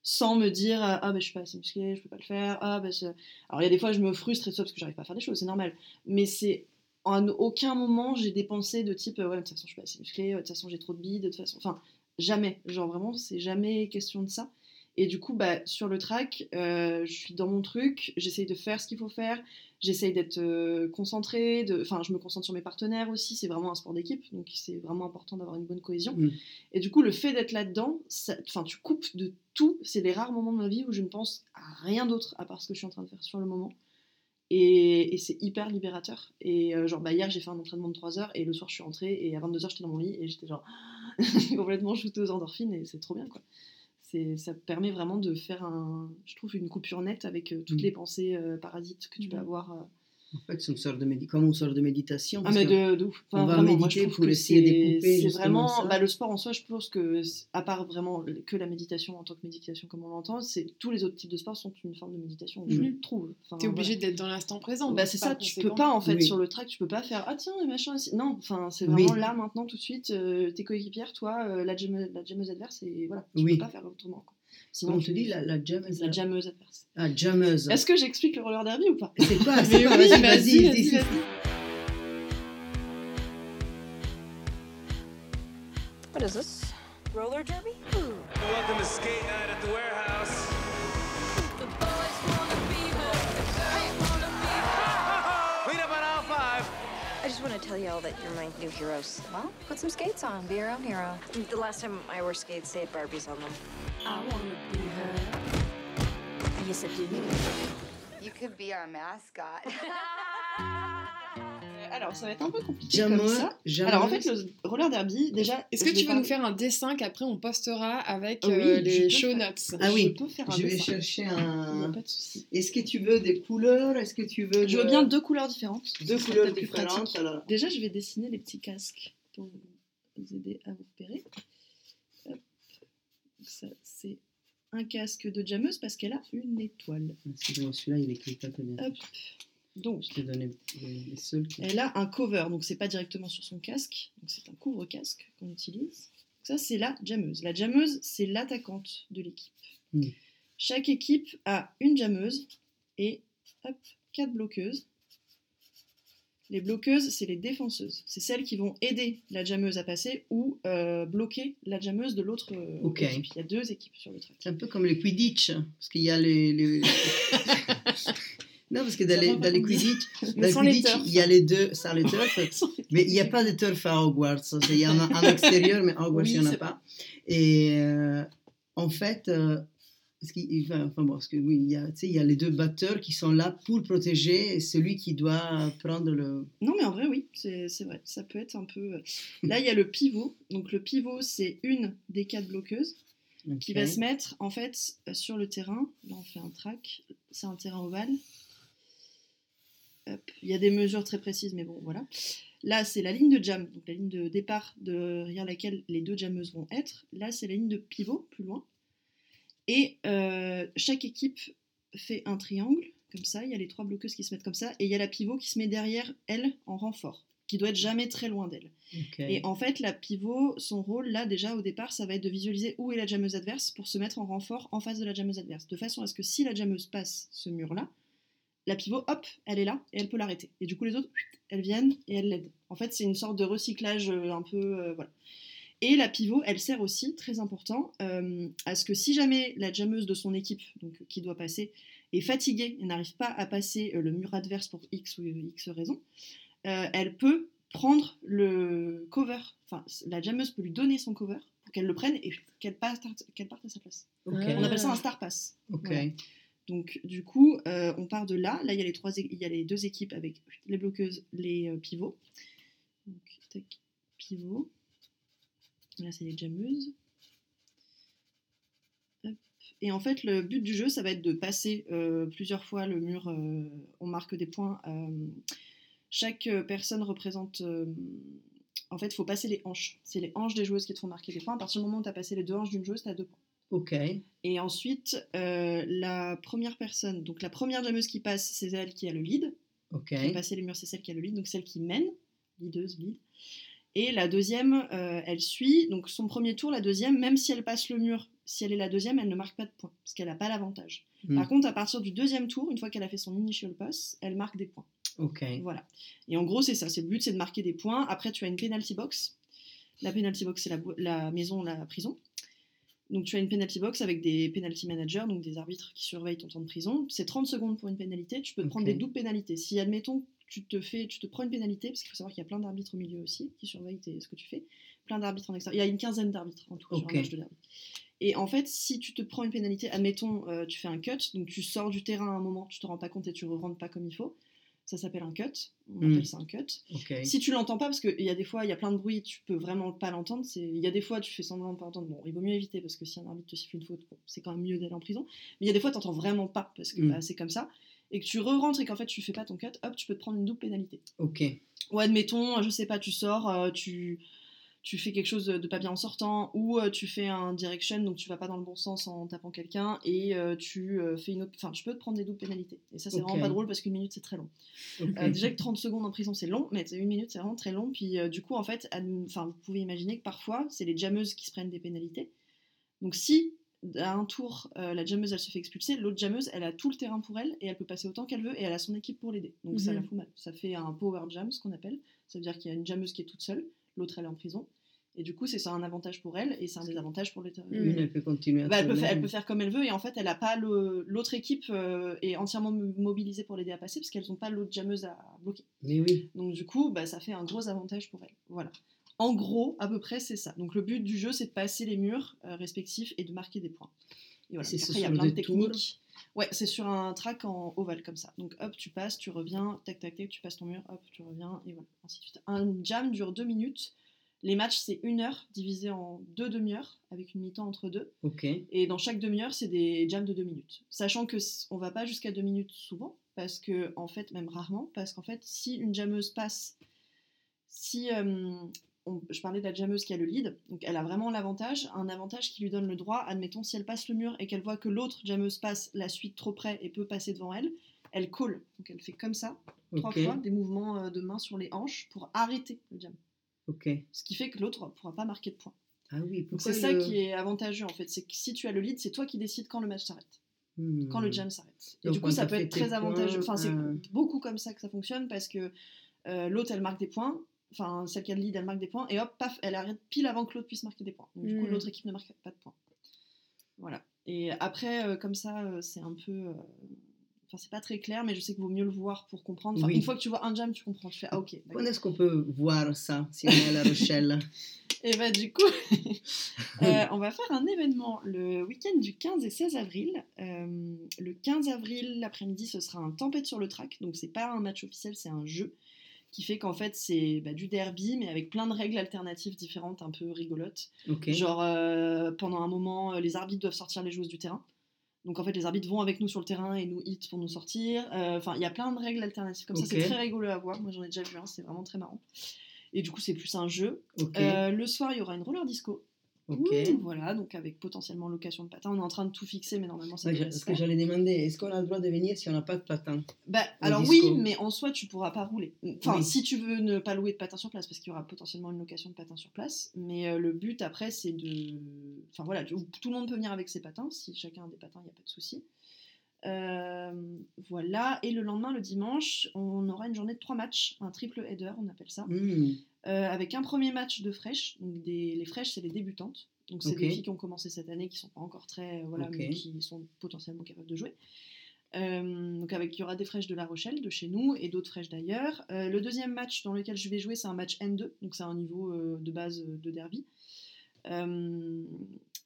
Speaker 4: sans me dire ah ben je suis pas assez musclé je peux pas le faire ah ben je- alors il y a des fois je me frustre et tout ça parce que j'arrive pas à faire des choses c'est normal mais c'est en aucun moment j'ai des pensées de type euh, ouais de toute façon je suis pas assez musclé de toute façon j'ai trop de bide de toute façon enfin jamais genre vraiment c'est jamais question de ça et du coup bah sur le track euh, je suis dans mon truc j'essaye de faire ce qu'il faut faire j'essaye d'être euh, concentrée de enfin je me concentre sur mes partenaires aussi c'est vraiment un sport d'équipe donc c'est vraiment important d'avoir une bonne cohésion
Speaker 3: Mm.
Speaker 4: et du coup, le fait d'être là-dedans, ça- enfin, tu coupes de tout. C'est les rares moments de ma vie où je ne pense à rien d'autre à part ce que je suis en train de faire sur le moment. Et, et c'est hyper libérateur. Et euh, genre, bah, hier, j'ai fait un entraînement de 3 heures et le soir, je suis rentrée et à 22 heures, j'étais dans mon lit et j'étais genre <laughs> complètement shootée aux endorphines et c'est trop bien, quoi. Ça permet vraiment de faire un, je trouve, une coupure nette avec euh, toutes
Speaker 3: Mm.
Speaker 4: les pensées euh, parasites que tu peux
Speaker 3: Mm.
Speaker 4: avoir.
Speaker 3: En fait, c'est une sorte de médi- comme une sorte de méditation.
Speaker 4: Ah mais de, de ouf. Enfin,
Speaker 3: on va
Speaker 4: vraiment, moi,
Speaker 3: méditer
Speaker 4: je trouve
Speaker 3: pour
Speaker 4: que
Speaker 3: essayer de
Speaker 4: c'est- vraiment
Speaker 3: ça.
Speaker 4: bah, le sport en soi. Je pense que à part vraiment que la méditation en tant que méditation comme on l'entend, c'est tous les autres types de sports sont une forme de méditation. Je
Speaker 2: Mhm.
Speaker 4: trouve. Enfin,
Speaker 2: T'es obligé
Speaker 4: voilà.
Speaker 2: d'être dans l'instant présent.
Speaker 4: Bah c'est ça, tu peux pas en fait
Speaker 3: Oui.
Speaker 4: sur le track, tu peux pas faire ah tiens les machins ici. Non, enfin c'est
Speaker 3: Oui.
Speaker 4: vraiment là maintenant tout de suite euh, tes coéquipières, toi euh, la jammeuse la jammeuse adverse et voilà, tu
Speaker 3: Oui.
Speaker 4: peux pas faire autrement. Quoi. Sinon tu
Speaker 3: tu dis la, la jam
Speaker 4: la jammeuse adverse.
Speaker 3: Ah, jammeuse.
Speaker 4: Est-ce que j'explique le roller derby ou pas?
Speaker 3: C'est quoi, <laughs> c'est quoi Vas-y,
Speaker 2: vas-y,
Speaker 3: vas-y.
Speaker 9: What is this? Roller derby?
Speaker 10: Welcome to skate night at the warehouse.
Speaker 9: Tell you all that you're my new heroes. Well, put some skates on. Be your own hero. The last time I wore skates, they had Barbies on them.
Speaker 8: I wanna be her. Yes, I do.
Speaker 11: You could be our mascot. <laughs>
Speaker 4: Alors ça va être un peu compliqué comme ça. Alors en fait le roller derby déjà
Speaker 2: Est-ce que tu veux nous faire un dessin qu'après on postera avec
Speaker 4: Oui,
Speaker 2: euh, les show
Speaker 4: faire-
Speaker 2: notes
Speaker 3: Ah oui,
Speaker 4: Je peux faire un
Speaker 3: je vais
Speaker 4: dessin.
Speaker 3: chercher un.
Speaker 4: pas de souci.
Speaker 3: Est-ce que tu veux des couleurs? Est-ce que tu veux.
Speaker 4: Je veux
Speaker 3: de-
Speaker 4: bien deux couleurs différentes.
Speaker 3: deux couleurs différentes. Alors,
Speaker 4: Déjà, je vais dessiner les petits casques pour vous aider à vous repérer. Hop. Ça, c'est un casque de jammeuse parce qu'elle a une étoile.
Speaker 3: excuse-moi, celui-là, il écrit pas très bien.
Speaker 4: Hop. Donc,
Speaker 3: Je t'ai donné les, les seuls qui.
Speaker 4: elle a un cover, donc c'est pas directement sur son casque, donc c'est un couvre-casque qu'on utilise. Ça, c'est la jammeuse. La jammeuse, c'est l'attaquante de l'équipe.
Speaker 3: Mm.
Speaker 4: Chaque équipe a une jammeuse et hop, quatre bloqueuses. Les bloqueuses, c'est les défenseuses. C'est celles qui vont aider la jammeuse à passer ou euh, bloquer la jammeuse de l'autre euh, équipe. Il y a deux équipes sur le track.
Speaker 3: C'est un peu comme le Quidditch, parce qu'il y a les. les- <laughs> non, parce que dans les, dans les. Quidditch, <laughs> dans il y a les deux. Sans les turfs. <laughs> Mais il n'y a pas de turf à Hogwarts. Il y en a à l'extérieur, mais à Hogwarts,
Speaker 4: Oui,
Speaker 3: il n'y en a pas. Et euh, en fait, euh, parce qu'il- enfin, bon, parce que oui, il y, a, il y a les deux batteurs qui sont là pour protéger celui qui doit prendre le.
Speaker 4: Non, mais en vrai, oui, c'est vrai. Ça peut être un peu. euh, Là, il y a le pivot. Donc, le pivot, c'est une des quatre bloqueuses qui va se mettre en fait sur le terrain. Là, on fait un track. C'est un terrain ovale. Il y a des mesures très précises, mais bon, voilà. Là, c'est la ligne de jam, donc la ligne de départ derrière laquelle les deux jammeuses vont être. Là, c'est la ligne de pivot, plus loin. Et euh, chaque équipe fait un triangle, comme ça. Il y a les trois bloqueuses qui se mettent comme ça. Et il y a la pivot qui se met derrière elle en renfort, qui doit être jamais très loin d'elle. Et en fait, la pivot, son rôle, là, déjà au départ, ça va être de visualiser où est la jammeuse adverse pour se mettre en renfort en face de la jammeuse adverse. De façon à ce que si la jammeuse passe ce mur-là, la pivot, hop, elle est là et elle peut l'arrêter. Et du coup, les autres, elles viennent et elles l'aident. En fait, c'est une sorte de recyclage euh, un peu. euh, voilà. Et la pivot, elle sert aussi, très important, euh, à ce que si jamais la jammeuse de son équipe, donc qui doit passer, est fatiguée et n'arrive pas à passer le mur adverse pour X ou X raison, euh, elle peut prendre le cover. Enfin, la jammeuse peut lui donner son cover pour qu'elle le prenne et qu'elle parte, parte à sa place. On appelle ça un star pass. Voilà. Donc du coup, euh, on part de là. Là, il y a les deux équipes avec les bloqueuses, les euh, pivots. Donc tac, pivot. Là, c'est les jammeuses. Hop. Et en fait, le but du jeu, ça va être de passer euh, plusieurs fois le mur. on marque des points. chaque personne représente. en fait, il faut passer les hanches. C'est les hanches des joueuses qui te font marquer des points. À partir du moment où tu as passé les deux hanches d'une joueuse, tu as deux points.
Speaker 3: Ok.
Speaker 4: Et ensuite, euh, la première personne, donc la première jammeuse qui passe, c'est elle qui a le lead.
Speaker 3: Ok.
Speaker 4: Qui va passer les murs, c'est celle qui a le lead, donc celle qui mène, leadeuse, lead. Et la deuxième, euh, elle suit. Donc son premier tour, la deuxième, même si elle passe le mur, si elle est la deuxième, elle ne marque pas de points, parce qu'elle n'a pas l'avantage.
Speaker 3: Mm.
Speaker 4: Par contre, à partir du deuxième tour, une fois qu'elle a fait son initial pass, elle marque des points.
Speaker 3: Ok.
Speaker 4: Voilà. Et en gros, c'est ça. C'est le but, c'est de marquer des points. Après, tu as une penalty box. La penalty box, c'est la maison, la prison. Donc, tu as une penalty box avec des penalty managers, donc des arbitres qui surveillent ton temps de prison. C'est 30 secondes pour une pénalité. Tu peux te prendre des doubles pénalités. Si, admettons, tu te, fais, tu te prends une pénalité, parce qu'il faut savoir qu'il y a plein d'arbitres au milieu aussi qui surveillent tes- ce que tu fais. Plein d'arbitres en extérieur. Il y a une quinzaine d'arbitres en tout sur
Speaker 3: Ok.
Speaker 4: un match de derby. Et en fait, si tu te prends une pénalité, admettons, euh, tu fais un cut, donc tu sors du terrain à un moment, tu te rends pas compte et tu ne rentres pas comme il faut. Ça s'appelle un cut. On
Speaker 3: Mm.
Speaker 4: appelle ça un cut. Si tu l'entends pas, parce qu'il y a des fois, il y a plein de bruit, tu peux vraiment pas l'entendre. Il y a des fois, tu fais semblant de pas entendre. Bon, il vaut mieux éviter parce que si un arbitre te siffle une faute, bon, c'est quand même mieux d'aller en prison. Mais il y a des fois, tu n'entends vraiment pas parce que
Speaker 3: Mm.
Speaker 4: bah, c'est comme ça. Et que tu re-rentres et qu'en fait, tu fais pas ton cut, hop, tu peux te prendre une double pénalité.
Speaker 3: Ok.
Speaker 4: Ou admettons, je sais pas, tu sors, euh, tu, tu fais quelque chose de pas bien en sortant, ou euh, tu fais un direction, donc tu vas pas dans le bon sens en tapant quelqu'un, et euh, tu euh, fais une autre. Enfin, tu peux te prendre des doubles pénalités. Et ça, c'est vraiment pas drôle parce qu'une minute, c'est très long. Déjà que 30 secondes en prison, c'est long, mais une minute, c'est vraiment très long. Puis du coup, en fait, enfin, vous pouvez imaginer que parfois, c'est les jammeuses qui se prennent des pénalités. Donc si à un tour, euh, la jammeuse, elle se fait expulser, l'autre jammeuse, elle a tout le terrain pour elle, et elle peut passer autant qu'elle veut, et elle a son équipe pour l'aider. Donc ça
Speaker 3: Mhm.
Speaker 4: la fout mal. Ça fait un power jam, ce qu'on appelle. Ça veut dire qu'il y a une jammeuse qui est toute seule, l'autre, elle est en prison. Et du coup, c'est ça un avantage pour elle, et c'est un désavantage pour l'autre.
Speaker 3: Une, elle peut continuer à
Speaker 4: Bah, elle, peut faire, elle peut faire comme elle veut et en fait elle a pas le- l'autre équipe euh, est entièrement mo- mobilisée pour l'aider à passer parce qu'elles n'ont pas l'autre jammeuse à bloquer.
Speaker 3: Mais oui.
Speaker 4: Donc du coup bah, ça fait un gros avantage pour elle. Voilà. En gros à peu près c'est ça. Donc le but du jeu c'est de passer les murs euh, respectifs et de marquer des points. Et voilà. Après il y a plein de techniques. Ouais c'est sur un track en ovale comme ça. Donc hop tu passes, tu reviens, tac tac tac, tu passes ton mur, hop tu reviens et voilà. Ainsi de suite. Un jam dure deux minutes. Les matchs, c'est une heure divisé en deux demi-heures, avec une mi-temps entre deux.
Speaker 3: Ok.
Speaker 4: Et dans chaque demi-heure, c'est des jams de deux minutes. Sachant que on va pas jusqu'à deux minutes souvent, parce que en fait, même rarement, parce qu'en fait, si une jammeuse passe, si euh, on- je parlais de la jammeuse qui a le lead, donc elle a vraiment l'avantage, un avantage qui lui donne le droit, admettons si elle passe le mur et qu'elle voit que l'autre jammeuse passe la suite trop près et peut passer devant elle, elle call, donc elle fait comme ça trois fois des mouvements euh, de main sur les hanches pour arrêter le jam.
Speaker 3: Ok.
Speaker 4: Ce qui fait que l'autre pourra pas marquer de points.
Speaker 3: Ah oui,
Speaker 4: Donc c'est ça qui est avantageux en fait, c'est que si tu as le lead, c'est toi qui décides quand le match s'arrête,
Speaker 3: Hmm.
Speaker 4: quand le jam s'arrête. Et
Speaker 3: Donc,
Speaker 4: du coup, ça peut être très avantageux.
Speaker 3: points,
Speaker 4: Enfin, c'est
Speaker 3: euh,
Speaker 4: beaucoup comme ça que ça fonctionne parce que euh, l'autre elle marque des points, enfin celle qui a le lead elle marque des points et hop, paf, elle arrête pile avant que l'autre puisse marquer des points. Donc du coup,
Speaker 3: Mm.
Speaker 4: l'autre équipe ne marque pas de points. Voilà. Et après, euh, comme ça, euh, c'est un peu. Enfin, c'est pas très clair, mais je sais qu'il vaut mieux le voir pour comprendre. Enfin,
Speaker 3: Oui.
Speaker 4: Une fois que tu vois un jam, tu comprends. Tu fais Ah, ok.
Speaker 3: Quand est-ce qu'on peut voir ça si on est à La Rochelle <laughs>
Speaker 4: Et bah du coup, <laughs> euh, on va faire un événement le week-end du 15 et 16 avril. Euh, le 15 avril, l'après-midi, ce sera un tempête sur le track. Donc c'est pas un match officiel, c'est un jeu qui fait qu'en fait c'est bah, du derby, mais avec plein de règles alternatives différentes, un peu rigolotes.
Speaker 3: Ok.
Speaker 4: Genre euh, pendant un moment, les arbitres doivent sortir les joueuses du terrain. Donc en fait, les arbitres vont avec nous sur le terrain et nous hit pour nous sortir. Euh, Enfin, il y a plein de règles alternatives comme ça. C'est très rigolo à voir. Moi, j'en ai déjà vu un. C'est vraiment très marrant. Et du coup, c'est plus un jeu. Euh, le soir, il y aura une roller disco.
Speaker 3: Ok.
Speaker 4: Ouh, Voilà, donc avec potentiellement location de patins. On est en train de tout fixer, mais normalement ça
Speaker 3: Ouais, ce que j'allais demander, est-ce qu'on a le droit de venir si on n'a pas de patin
Speaker 4: Bah, alors
Speaker 3: disco.
Speaker 4: oui, mais en soi, tu pourras pas rouler. Enfin,
Speaker 3: Oui.
Speaker 4: si tu veux ne pas louer de patins sur place, parce qu'il y aura potentiellement une location de patins sur place. Mais euh, le but après, c'est de. Enfin voilà, tout le monde peut venir avec ses patins. Si chacun a des patins, il n'y a pas de souci. Euh, voilà. Et le lendemain, le dimanche, on aura une journée de trois matchs, un triple header, on appelle ça.
Speaker 3: Hmm,
Speaker 4: Euh, avec un premier match de fraîches. Donc des, les fraîches, c'est les débutantes. Donc c'est des filles qui ont commencé cette année, qui sont pas encore très, euh, voilà, mais qui sont potentiellement capables de jouer. Euh, donc avec, il y aura des fraîches de La Rochelle, de chez nous, et d'autres fraîches d'ailleurs. Le deuxième match dans lequel je vais jouer, c'est un match N2, donc c'est un niveau de base de derby.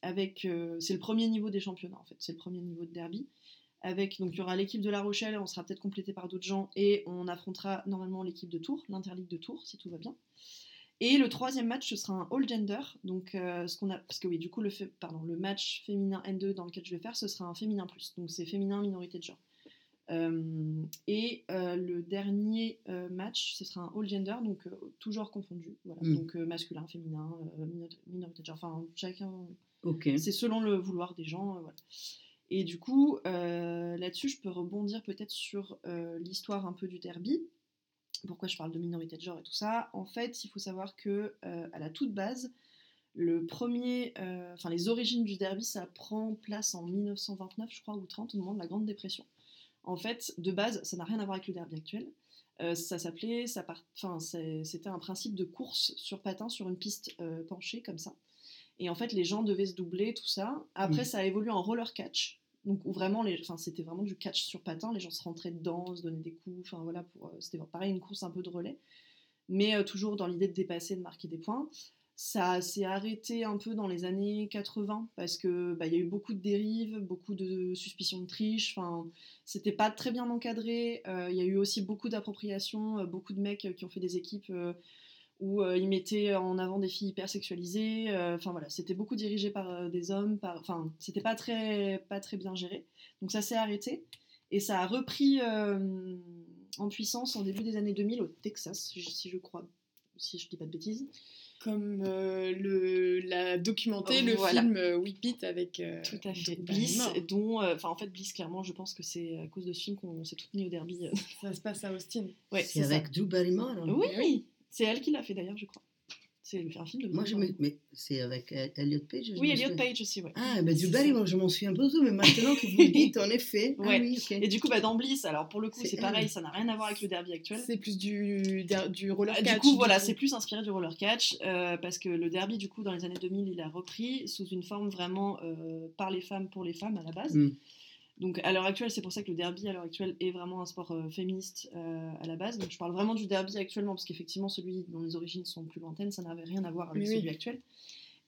Speaker 4: Avec, c'est le premier niveau des championnats en fait, c'est le premier niveau de derby. Avec, donc il y aura l'équipe de La Rochelle, on sera peut-être complété par d'autres gens, et on affrontera normalement l'équipe de Tours, l'Interligue de Tours, si tout va bien. Et le troisième match, ce sera un all gender. Donc, euh, ce qu'on a, parce que oui, du coup, le, fait- pardon, le match féminin N2 dans lequel je vais faire, ce sera un féminin plus. Donc, c'est féminin minorité de genre. Euh, et euh, le dernier euh, match, ce sera un all gender, donc tout genre confondu. Voilà.
Speaker 3: Mm.
Speaker 4: Donc, masculin, féminin, minor- minorité de genre. Enfin, chacun. C'est selon le vouloir des gens. voilà. Et du coup, euh, là-dessus, je peux rebondir peut-être sur euh, l'histoire un peu du derby. Pourquoi je parle de minorité de genre et tout ça? En fait, il faut savoir que euh, à la toute base, le premier, enfin les origines du derby, ça prend place en 1929, je crois, ou 30, au moment de la Grande Dépression. En fait, de base, ça n'a rien à voir avec le derby actuel. Ça s'appelait, ça part, enfin, c'était un principe de course sur patin sur une piste penchée comme ça. Et en fait, les gens devaient se doubler, tout ça. Après,
Speaker 3: Mm.
Speaker 4: ça a évolué en roller catch. Donc, vraiment, les... enfin, c'était vraiment du catch sur patin. Les gens se rentraient dedans, se donnaient des coups. Enfin, voilà, pour... euh, c'était pareil, une course un peu de relais. Mais euh, toujours dans l'idée de dépasser, de marquer des points. Ça s'est arrêté un peu dans les années 80 parce que bah, il y a eu beaucoup de dérives, beaucoup de suspicions de triche. Enfin, c'était pas très bien encadré. Euh, Il y a eu aussi beaucoup d'appropriation, euh, beaucoup de mecs qui ont fait des équipes où euh, ils mettaient en avant des filles hyper sexualisées. euh, Enfin voilà, c'était beaucoup dirigé par euh, des hommes. Enfin, c'était pas très, pas très bien géré. Donc ça s'est arrêté et ça a repris euh, en puissance en début des années 2000 au Texas, si je- crois, si je dis pas de bêtises.
Speaker 2: Comme euh, le, la documenté, le
Speaker 4: Voilà.
Speaker 2: film euh, Whip It avec. euh,
Speaker 4: Tout à fait. Bliss, dont, euh, enfin en fait Bliss clairement, je pense que c'est à cause de ce film qu'on s'est toutes mis au derby. euh.
Speaker 2: Ça se passe à Austin.
Speaker 4: Ouais,
Speaker 3: C'est avec Drew Barrymore hein
Speaker 4: Oui, c'est elle qui l'a fait d'ailleurs, je crois. C'est un film de.
Speaker 3: Moi, je me... Mais c'est avec euh, Elliot Page je
Speaker 4: Oui,
Speaker 3: me
Speaker 4: Elliot
Speaker 3: souviens.
Speaker 4: Page aussi, ouais.
Speaker 3: Ah, ben Drew
Speaker 4: ça.
Speaker 3: Barrymore, je m'en souviens pas du tout, mais maintenant que vous le dites, en effet. <laughs> Ah oui, ok.
Speaker 4: Et du coup, bah, dans Bliss, alors pour le coup,
Speaker 3: C'est
Speaker 4: pareil, ça n'a rien à voir avec le derby actuel.
Speaker 2: C'est plus du, du roller
Speaker 4: Ah,
Speaker 2: catch.
Speaker 4: Du coup, voilà, c'est plus inspiré du roller catch euh, parce que le derby, du coup, dans les années 2000, il a repris sous une forme vraiment euh, par les femmes pour les femmes à la base.
Speaker 3: Mm.
Speaker 4: Donc, à l'heure actuelle, c'est pour ça que le derby à l'heure actuelle est vraiment un sport euh, féministe euh, à la base. Donc, je parle vraiment du derby actuellement parce qu'effectivement, celui dont les origines sont plus lointaines, ça n'avait rien à voir avec celui
Speaker 2: oui.
Speaker 4: actuel.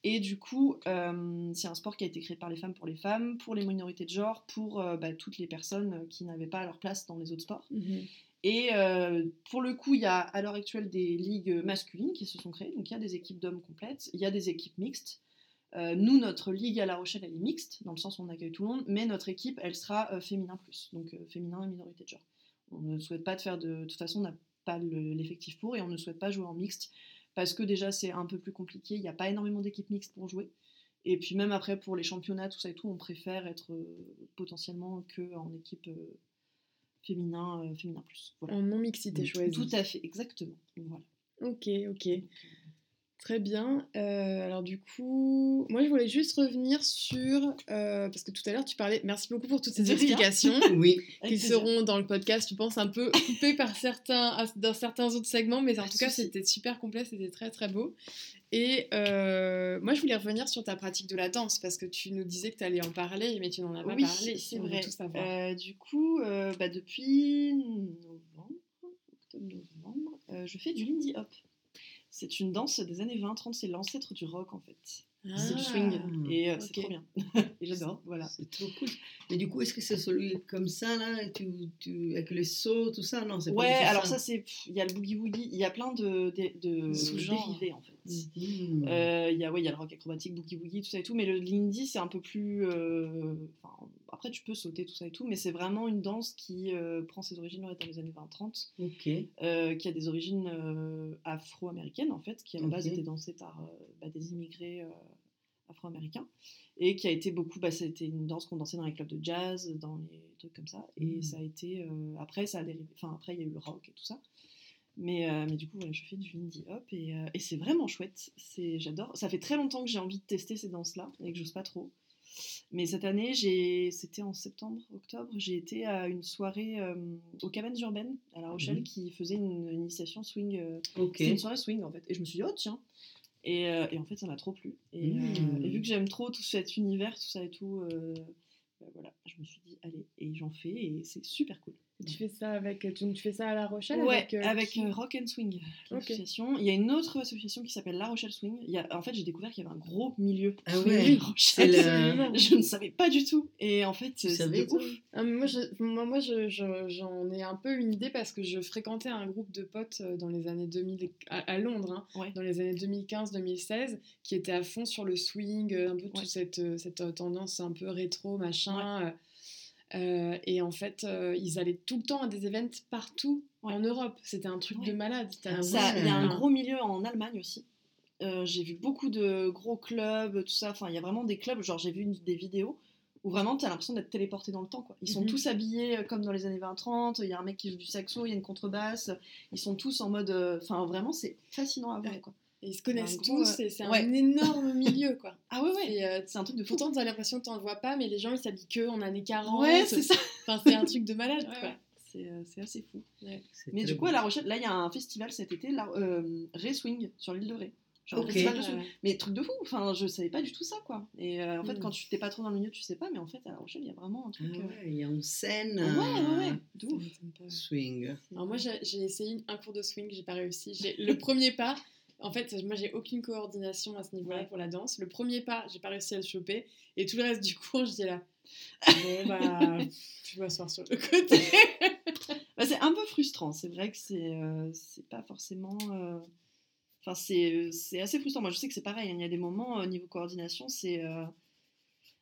Speaker 4: Et du coup, euh, c'est un sport qui a été créé par les femmes pour les femmes, pour les minorités de genre, pour bah, toutes les personnes qui n'avaient pas leur place dans les autres sports.
Speaker 2: Mhm.
Speaker 4: Et pour le coup, il y a à l'heure actuelle des ligues masculines qui se sont créées. Donc il y a des équipes d'hommes complètes, il y a des équipes mixtes. Euh, nous, notre ligue à La Rochelle, elle est mixte, dans le sens où on accueille tout le monde, mais notre équipe, elle sera euh, féminin plus, donc euh, féminin et minorité de genre. On ne souhaite pas de faire de... De toute façon, on n'a pas le- l'effectif pour et on ne souhaite pas jouer en mixte, parce que déjà, c'est un peu plus compliqué, il n'y a pas énormément d'équipes mixtes pour jouer. Et puis même après, pour les championnats, tout ça et tout, on préfère être potentiellement que en équipe féminin, féminin plus. Voilà.
Speaker 2: En non-mixité choisie.
Speaker 4: Tout à fait, exactement. Voilà.
Speaker 2: Ok, ok. Très bien. Euh, alors du coup, moi je voulais juste revenir sur... euh, parce que tout à l'heure tu parlais... Merci beaucoup pour toutes ces explications. <laughs>
Speaker 3: Oui.
Speaker 2: Qui seront dans le podcast, je pense, un peu coupés par certains, dans certains autres segments, mais en tout cas, c'était super complet, c'était très très beau. Et euh, moi, je voulais revenir sur ta pratique de la danse, parce que tu nous disais que tu allais en parler, mais tu n'en as pas
Speaker 4: Oui,
Speaker 2: parlé.
Speaker 4: c'est vrai.
Speaker 2: tout savoir.
Speaker 4: Du coup, bah, depuis novembre, octobre-novembre, euh, je fais du Lindy Hop. C'est une danse des années 20-30, c'est l'ancêtre du rock en fait. C'est du
Speaker 2: Ah,
Speaker 4: swing et euh, c'est
Speaker 2: ok.
Speaker 4: trop bien. <laughs> et j'adore, voilà.
Speaker 3: C'est trop cool. Mais du coup, est-ce que c'est celui comme ça, là, et tu, tu, avec les sauts, tout ça? Non, c'est pas
Speaker 4: Ouais, alors ça c'est, il y a le boogie woogie, il y a plein de, de, de
Speaker 2: Sous-genres.
Speaker 4: dérivés en fait.
Speaker 3: Mhm.
Speaker 4: Euh, Il y a ouais, y a le rock acrobatique, boogie woogie, tout ça et tout, mais le lindy c'est un peu plus. euh, après tu peux sauter tout ça et tout, mais c'est vraiment une danse qui euh, prend ses origines ouais, dans les années 20-30,
Speaker 3: Ok.
Speaker 4: euh, qui a des origines afro-américaines en fait, qui à la base
Speaker 3: Ok.
Speaker 4: étaient dansées par bah, des immigrés euh, afro-américain et qui a été beaucoup. Bah, été une danse qu'on dansait dans les clubs de jazz, dans les trucs comme ça. Et
Speaker 3: Mm.
Speaker 4: ça a été. après, ça a dérivé. Enfin, après, il y a eu le rock et tout ça. Mais, euh, mais du coup, voilà, je fais du indie hop et, euh, et c'est vraiment chouette. C'est, j'adore. Ça fait très longtemps que j'ai envie de tester ces danses-là et que j'ose pas trop. Mais cette année, j'ai, c'était en septembre, octobre, j'ai été à une soirée euh, aux Cabanes Urbaines à La Rochelle
Speaker 3: Mhm.
Speaker 4: qui faisait une, une initiation swing. euh,
Speaker 3: Ok.
Speaker 4: C'était une soirée swing en fait. Et je me suis dit, oh tiens. Et, et en fait, ça m'a trop plu. Et,
Speaker 3: Mhm.
Speaker 4: et vu que j'aime trop tout cet univers, tout ça et tout, bah voilà, je me suis dit, allez, et j'en fais et c'est super cool.
Speaker 2: Tu fais ça avec, tu, tu fais ça à La Rochelle
Speaker 4: Ouais,
Speaker 2: avec, euh,
Speaker 4: avec
Speaker 2: qui
Speaker 4: euh, Rock and Swing, l'association. Il y a une autre association qui s'appelle La Rochelle Swing. Il y a, en fait, j'ai découvert qu'il y avait un gros milieu.
Speaker 3: Ah
Speaker 4: swing
Speaker 3: ouais,
Speaker 4: à
Speaker 3: c'est
Speaker 4: Rochelle.
Speaker 3: le-
Speaker 4: Je ne savais pas du tout. Et en fait, de
Speaker 3: toi
Speaker 4: ouf.
Speaker 2: Ah, moi, je, moi, moi, je- je- j'en ai un peu une idée parce que je fréquentais un groupe de potes euh, dans les années 2000 à, à Londres, hein,
Speaker 4: Ouais.
Speaker 2: dans les années 2015-2016, qui étaient à fond sur le swing, euh, un peu toute cette, euh, cette euh, tendance un peu rétro, machin. euh, euh, et en fait, euh, ils allaient tout le temps à des events partout en Europe. C'était un truc de malade.
Speaker 4: Il y a un gros milieu en Allemagne aussi. Euh, j'ai vu beaucoup de gros clubs, tout ça. Enfin, il y a vraiment des clubs. Genre, j'ai vu une- des vidéos où vraiment tu as l'impression d'être téléporté dans le temps. Quoi. Ils sont
Speaker 2: Mhm.
Speaker 4: tous habillés euh, comme dans les années 20-30. Il y a un mec qui joue du saxo, il y a une contrebasse. Ils sont tous en mode. euh, Enfin, vraiment, c'est fascinant à voir. Quoi.
Speaker 2: Et ils se connaissent
Speaker 4: Un gros,
Speaker 2: tous
Speaker 4: euh,
Speaker 2: et c'est
Speaker 4: ouais.
Speaker 2: un énorme <laughs> milieu, quoi.
Speaker 4: Ah ouais, ouais.
Speaker 2: Et, euh,
Speaker 4: c'est un truc de fou.
Speaker 2: Pourtant, t'as l'impression que t'en vois pas, mais les gens, ils s'habillent que en années 40.
Speaker 4: Ouais, c'est ça.
Speaker 2: Enfin, c'est un truc de malade,
Speaker 4: Ouais,
Speaker 2: quoi.
Speaker 4: ouais. C'est euh, c'est assez fou. Mais du coup, à La Rochelle, là, il y a un festival cet été, la, euh, Ray Swing, sur l'île de Ré. Genre, un
Speaker 3: Ok.
Speaker 4: festival de swing.
Speaker 2: ouais.
Speaker 4: Mais truc de fou, enfin, je savais pas du tout ça, quoi. Et euh, en fait,
Speaker 2: Mm.
Speaker 4: quand tu t'es pas trop dans le milieu, tu sais pas, mais en fait, à La Rochelle, il y a vraiment un
Speaker 3: Ah
Speaker 4: truc.
Speaker 3: ouais, il y a une scène
Speaker 4: Ouais, ouais, ouais,
Speaker 3: swing.
Speaker 2: Alors moi, j'ai j'ai essayé un cours de swing, j'ai pas réussi. J'ai- Le <laughs> premier pas, en fait, moi, j'ai aucune coordination à ce niveau-là pour la danse. Le premier pas, j'ai pas réussi à le choper. Et tout le reste du <laughs> cours, j'étais là. Bon, bah, <laughs> je vais m'asseoir sur le côté. <laughs>
Speaker 4: Bah, c'est un peu frustrant, c'est vrai que c'est euh, c'est pas forcément. euh, Enfin, c'est assez frustrant. Moi, je sais que c'est pareil, hein, il y a des moments, au niveau coordination, c'est. euh,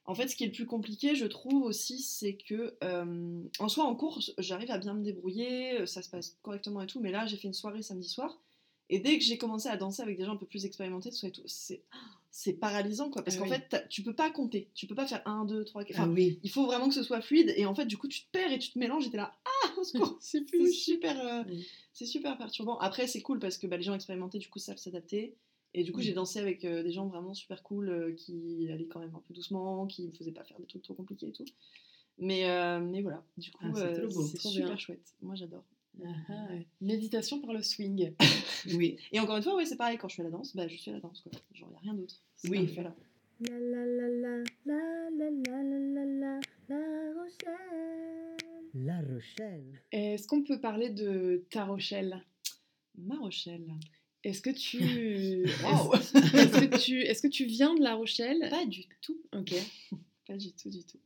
Speaker 4: En fait, ce qui est le plus compliqué, je trouve aussi, c'est que, euh, en soi, en cours, j'arrive à bien me débrouiller, euh, ça se passe correctement et tout, mais là, j'ai fait une soirée samedi soir, et dès que j'ai commencé à danser avec des gens un peu plus expérimentés, tout tout, c'est c'est paralysant, quoi, parce
Speaker 2: Ah
Speaker 4: qu'en
Speaker 2: oui.
Speaker 4: fait, tu peux pas compter, tu peux pas faire 1, 2, 3, 4,
Speaker 3: Ah oui.
Speaker 4: il faut vraiment que ce soit fluide, et en fait, du coup, tu te perds et tu te mélanges, et t'es là, ah, <laughs>
Speaker 2: c'est
Speaker 4: c'est super, euh, c'est super perturbant. Après, c'est cool parce que bah, les gens expérimentés, du coup, savent s'adapter. Et du coup, j'ai dansé avec euh, des gens vraiment super cool euh, qui allaient quand même un peu doucement, qui me faisaient pas faire des trucs trop compliqués et tout. Mais, mais voilà, du coup,
Speaker 3: Ah, c'est
Speaker 4: super
Speaker 2: bien.
Speaker 4: chouette. Moi, j'adore.
Speaker 2: Ah, ouais. Méditation par le swing. <laughs>
Speaker 3: Oui.
Speaker 4: Et encore une fois, ouais, c'est pareil, quand je fais la danse, bah, je suis à la danse. Quoi. Genre, il n'y a rien d'autre. C'est
Speaker 3: Oui.
Speaker 4: parfait, là.
Speaker 8: La la la la la la la la la la Rochelle.
Speaker 1: La Rochelle.
Speaker 2: Est-ce qu'on peut parler de ta Rochelle?
Speaker 4: Ma Rochelle.
Speaker 2: Est-ce que tu... <laughs>
Speaker 4: Wow.
Speaker 2: Est-ce est-ce que tu... Est-ce que tu viens de La Rochelle?
Speaker 4: Pas du tout.
Speaker 2: Ok.
Speaker 4: Pas du tout, du tout.